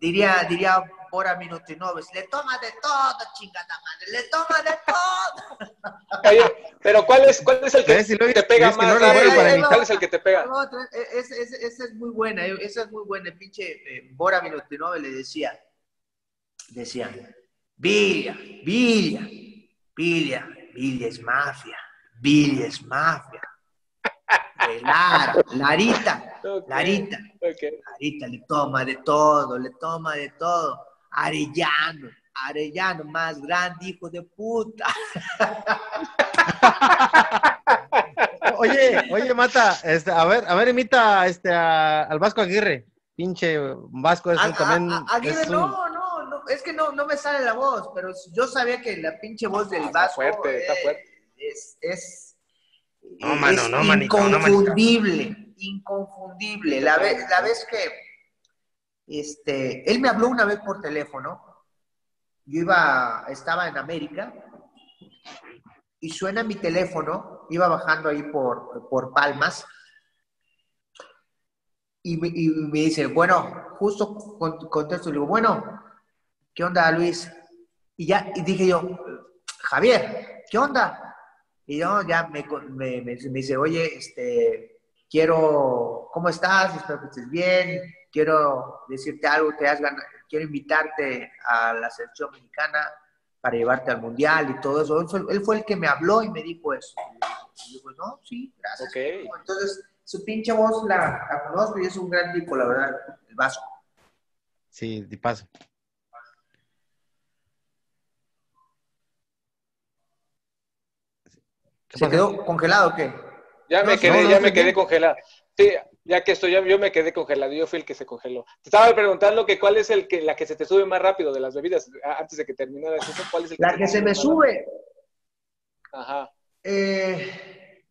Diría, diría Bora Minutinoves, le toma de todo, chingada madre, le toma de todo. Oye, pero ¿cuál es, cuál es el que te pega más? ¿Cuál es el que te pega? Esa es muy buena, eh, esa es muy buena. El pinche eh, Bora Minutinoves le decía, decía, Villa, Villa, Villa, Villa es mafia, Villa es mafia. Lara, Larita, Larita, Larita le toma de todo, le toma de todo. Arellano, Arellano, más grande, hijo de puta. oye, oye, Mata, este, a ver, a ver, imita este, al Vasco Aguirre. Pinche Vasco es también. Aguirre, no, no, no, es que no, no me sale la voz, pero yo sabía que la pinche voz del Vasco. Está fuerte, está fuerte. Es, es, no, mano, no, manito, inconfundible, inconfundible. La, vez, la vez que este, él me habló una vez por teléfono. Yo iba, estaba en América y suena mi teléfono, iba bajando ahí por, por Palmas, y me, y dice, bueno, justo contesto, le digo, bueno, ¿qué onda, Luis? Y ya, y dije yo, Javier, ¿qué onda? Y yo ya me, me, me, dice, oye, este, quiero, ¿cómo estás? Espero que estés bien, quiero decirte algo, te has ganado, quiero invitarte a la selección mexicana para llevarte al mundial y todo eso. Él fue, el que me habló y me dijo eso. Y yo, no, sí, gracias. Entonces, su pinche voz la, conozco y es un gran tipo, la verdad, el vaso. Sí, de paso. ¿Se quedó congelado o qué? Ya me quedé, ya me quedé congelado. Sí, ya que estoy, yo me quedé congelado, yo fui el que se congeló. Te estaba preguntando que cuál es el que, la que se te sube más rápido de las bebidas, antes de que terminara eso, ¿cuál es el La que, se, me sube. Ajá. Eh,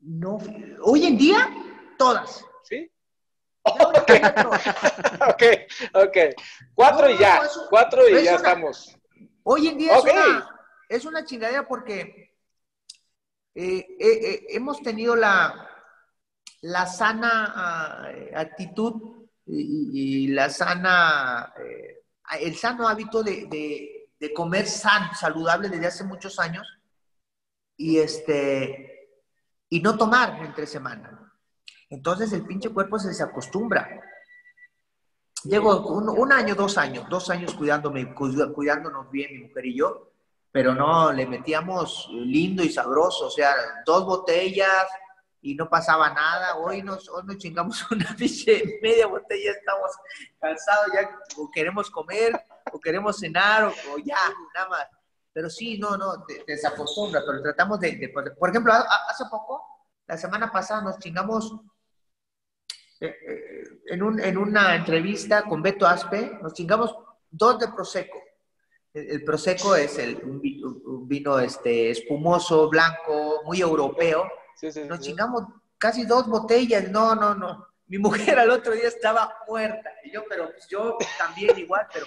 no, hoy en día, todas. ¿Sí? Ok, ok, ok. Cuatro y ya, cuatro y ya estamos. Hoy en día es, una, es una chingadera porque eh, eh, hemos tenido la, la sana ah, actitud y, la sana, eh, el sano hábito de, comer sano, saludable desde hace muchos años y, este, y no tomar entre semana. Entonces el pinche cuerpo se desacostumbra. Llevo un, un, año, dos años, dos años cuidándome, cuidándonos bien mi mujer y yo, pero no, le metíamos lindo y sabroso, o sea, dos botellas, y no pasaba nada. Hoy nos, hoy nos chingamos una media botella, estamos cansados, ya o queremos comer, o queremos cenar, o, ya, nada más. Pero sí, no, no, te, desacostumbra, pero tratamos de, por ejemplo, hace poco, la semana pasada nos chingamos eh, eh, en, un, en una entrevista con Beto Aspe, nos chingamos dos de Prosecco. El, Prosecco es el, un, vino este, espumoso, blanco, muy europeo, nos chingamos casi dos botellas. No, no, no. Mi mujer al otro día estaba muerta. Y yo, pero pues, yo también igual, pero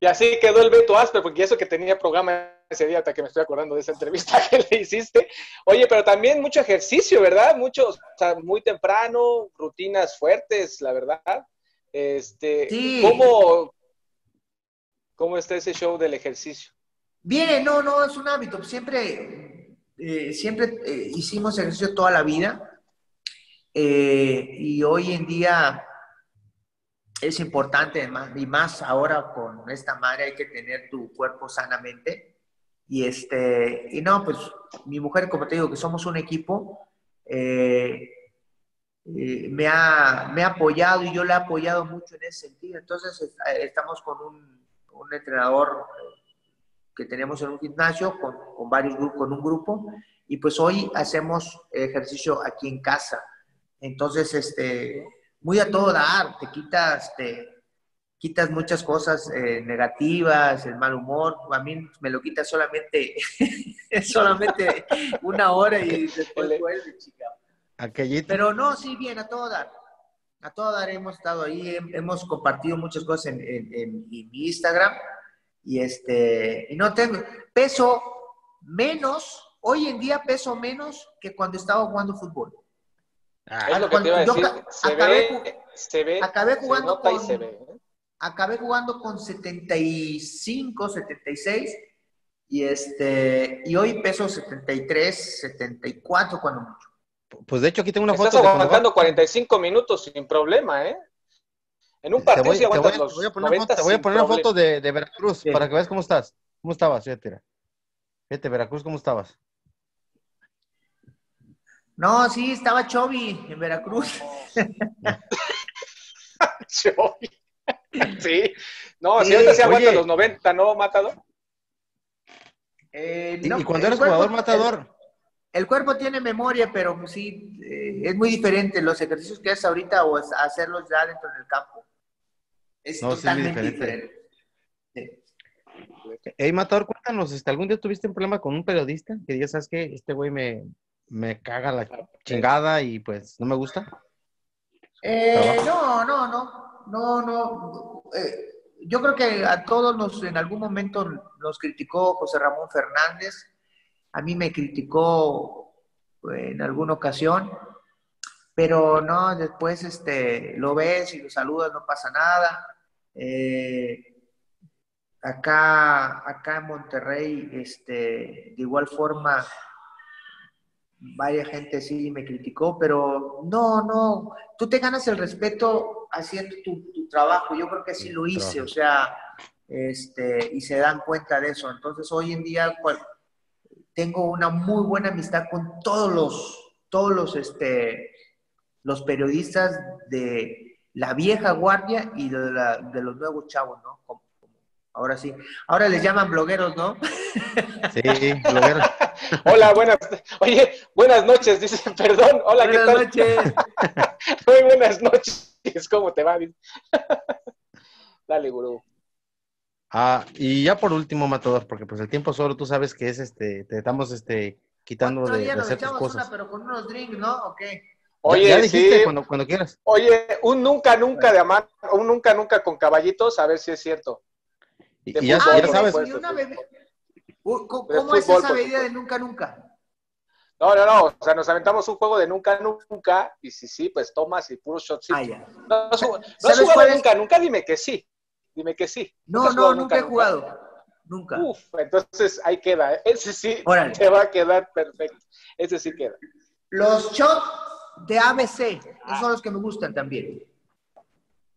Y así quedó el Beto Asper, porque eso que tenía programa ese día, hasta que me estoy acordando de esa entrevista que le hiciste. Oye, pero también mucho ejercicio, ¿verdad? Mucho, o sea, muy temprano, rutinas fuertes, la verdad. Este, ¿cómo, ¿Cómo está ese show del ejercicio? Bien, no, no, es un hábito. Siempre eh, siempre eh, hicimos ejercicio toda la vida eh, y hoy en día es importante y más ahora con esta madre hay que tener tu cuerpo sanamente. Y este y no pues mi mujer como te digo que somos un equipo me ha, me ha apoyado y yo le he apoyado mucho en ese sentido. Entonces estamos con un, un entrenador que tenemos en un gimnasio con, con varios grupos, con un grupo, y pues hoy hacemos ejercicio aquí en casa. Entonces, este, muy a todo dar, te quitas, te quitas muchas cosas eh, negativas, el mal humor, a mí me lo quita solamente, solamente una hora y después vuelve, chica. Pero no, sí, bien, a todo dar. A todo dar hemos estado ahí, hemos compartido muchas cosas en, en, en mi Instagram y este, y no tengo, peso menos, hoy en día peso menos que cuando estaba jugando fútbol. Ah, es lo que te iba a decir. Se ve, se ve, acabé jugando con, ¿eh? acabé jugando con 75, 76 y este y hoy peso 73, 74 cuando mucho. Pues de hecho aquí tengo una foto. Estás aguantando 45 minutos sin problema, ¿eh? En un partido te voy, los voy a poner, foto, te voy a poner una foto de, de Veracruz para que veas cómo estás. ¿Cómo estabas? Fíjate, fíjate, Veracruz, ¿cómo estabas? No, sí, estaba Chovy en Veracruz. Chovy. sí. No, si ahorita se aguanta los 90, ¿no, Matador? Eh, ¿Y, cuando eres jugador matador? El, cuerpo tiene memoria, pero sí, eh, es muy diferente los ejercicios que haces ahorita o hacerlos ya dentro del campo. Es totalmente diferente. Hey, Matador, cuéntanos, este, ¿algún día tuviste un problema con un periodista? Que ya sabes que este güey me, me caga la chingada y pues no me gusta. Eh, no, no, no, no, no. Eh, yo creo que a todos nos, en algún momento nos criticó José Ramón Fernández, a mí me criticó eh, en alguna ocasión, pero no, después este, lo ves y lo saludas, no pasa nada. Eh, acá, acá en Monterrey, este, de igual forma, varias gente sí me criticó, pero no, no, tú te ganas el respeto haciendo tu, trabajo, yo creo que sí lo hice, o sea, este, y se dan cuenta de eso. Entonces, hoy en día tengo una muy buena amistad con todos los, todos los, este, los periodistas de la vieja guardia y de, de los nuevos chavos, ¿no? ahora sí. Ahora les llaman blogueros, ¿no? Sí, blogueros. Hola, buenas. Oye, buenas noches, dice, perdón. Hola, ¿qué tal? Buenas noches. Muy buenas noches. ¿Cómo te va? Dale, gurú. Ah, y ya por último, Matador, porque pues el tiempo solo tú sabes que es este, te estamos este quitando de, de hacer tus cosas. Una, pero con unos drinks, ¿no? ¿O Oye, ya dijiste sí. cuando, cuando quieras. Oye, un nunca, nunca de amar, un nunca, nunca con caballitos, a ver si es cierto. Y, ya, sabes. ¿Cómo es esa bebida de nunca, nunca? No, no, no. O sea, nos aventamos un juego de nunca, nunca. Y si sí, pues tomas y puro shot. Ah, ya. No, no, has jugado nunca, nunca. Dime que sí. Dime que sí. No, no, nunca, he jugado. Nunca. Uf, entonces ahí queda. Ese sí te va a quedar perfecto. Ese sí queda. Los shots de ABC, esos son los que me gustan también.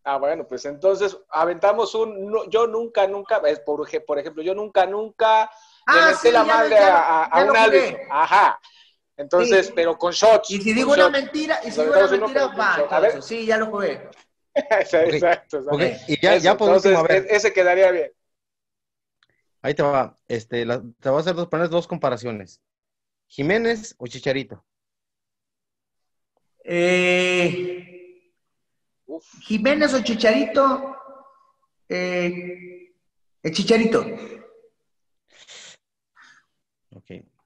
Ah, bueno, pues entonces aventamos un, yo nunca, nunca, por, por ejemplo, yo nunca, nunca le ah, metí la madre a, un árbitro. Ajá. Entonces, pero con shots. Y si digo una mentira, y si digo una mentira, va. a ver. Sí, ya lo jugué. exacto. Okay. Y ya, ya por último, a ver. Ese quedaría bien. Ahí te va. Este, te voy a hacer dos, poner dos comparaciones. ¿Jiménez o Chicharito? Eh, Jiménez o Chicharito. Eh, el Chicharito.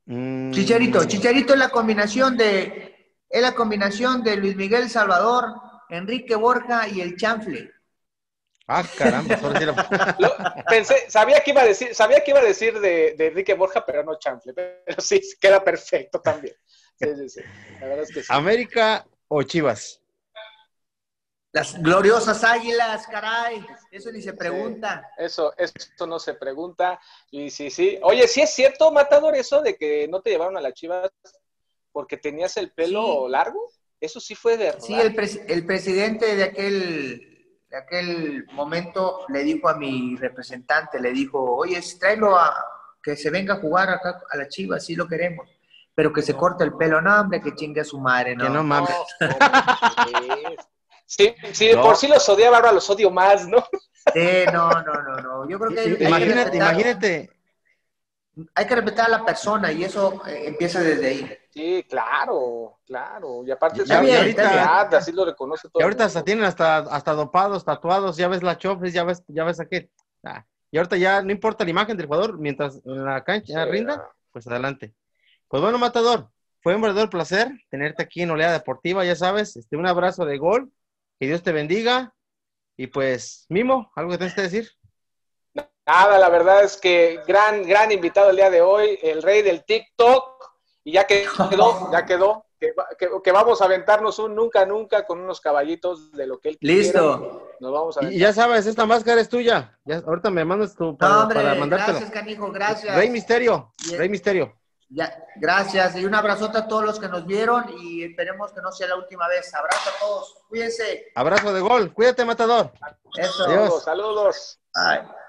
Mm, Chicharito. Chicharito es la combinación de. Es la combinación de Luis Miguel Salvador, Enrique Borja y el Chanfle. Ah, caramba, pensé, sabía que iba a decir, sabía que iba a decir de, Enrique Borja, pero no Chanfle, pero sí, queda perfecto también. Sí, sí, sí. La verdad es que sí. ¿América o Chivas? Las gloriosas águilas, caray. Eso ni se pregunta. eso, eso no se pregunta. Y sí, sí. Oye, ¿sí es cierto, Matador, eso de que no te llevaron a las chivas porque tenías el pelo largo? Eso sí fue de Sí, el, el, presidente de aquel, de aquel momento le dijo a mi representante, le dijo, oye, tráelo a que se venga a jugar acá a la chivas, sí lo queremos. Pero que se corte el pelo, no, hombre, que chingue a su madre, no. Que no mames. Sí, sí, por sí los odiaba, ahora los odio más, ¿no? Sí, no, no, no, no. Yo creo que. imagínate, imagínate. Hay que respetar a la persona y eso eh, empieza desde ahí. Sí, claro, claro. Y aparte, ya, bien, ahorita, así lo reconoce todo. Y ahorita hasta tienen hasta, hasta dopados, tatuados, ya ves la chofres, ya ves, ya ves aquel. Ah, y ahorita ya no importa la imagen del jugador, mientras en la cancha rinda, pues adelante. Pues bueno, Matador, fue un verdadero placer tenerte aquí en Oleada Deportiva, ya sabes, este, un abrazo de gol que Dios te bendiga. Y pues, Mimo, ¿algo que tienes que decir? Nada, la verdad es que gran, gran invitado el día de hoy, el rey del TikTok. Y ya quedó, ya quedó. Que, vamos a aventarnos un nunca, nunca con unos caballitos de lo que él Listo. Nos vamos a y ya sabes, esta máscara es tuya. Ya, ahorita me mandas tu para, Gracias, canijo, gracias. Rey Misterio, Rey Misterio. Ya, gracias y un abrazote a todos los que nos vieron y esperemos que no sea la última vez. Abrazo a todos, cuídense. Abrazo de gol, cuídate, matador. Eso. Saludos. saludos. Bye.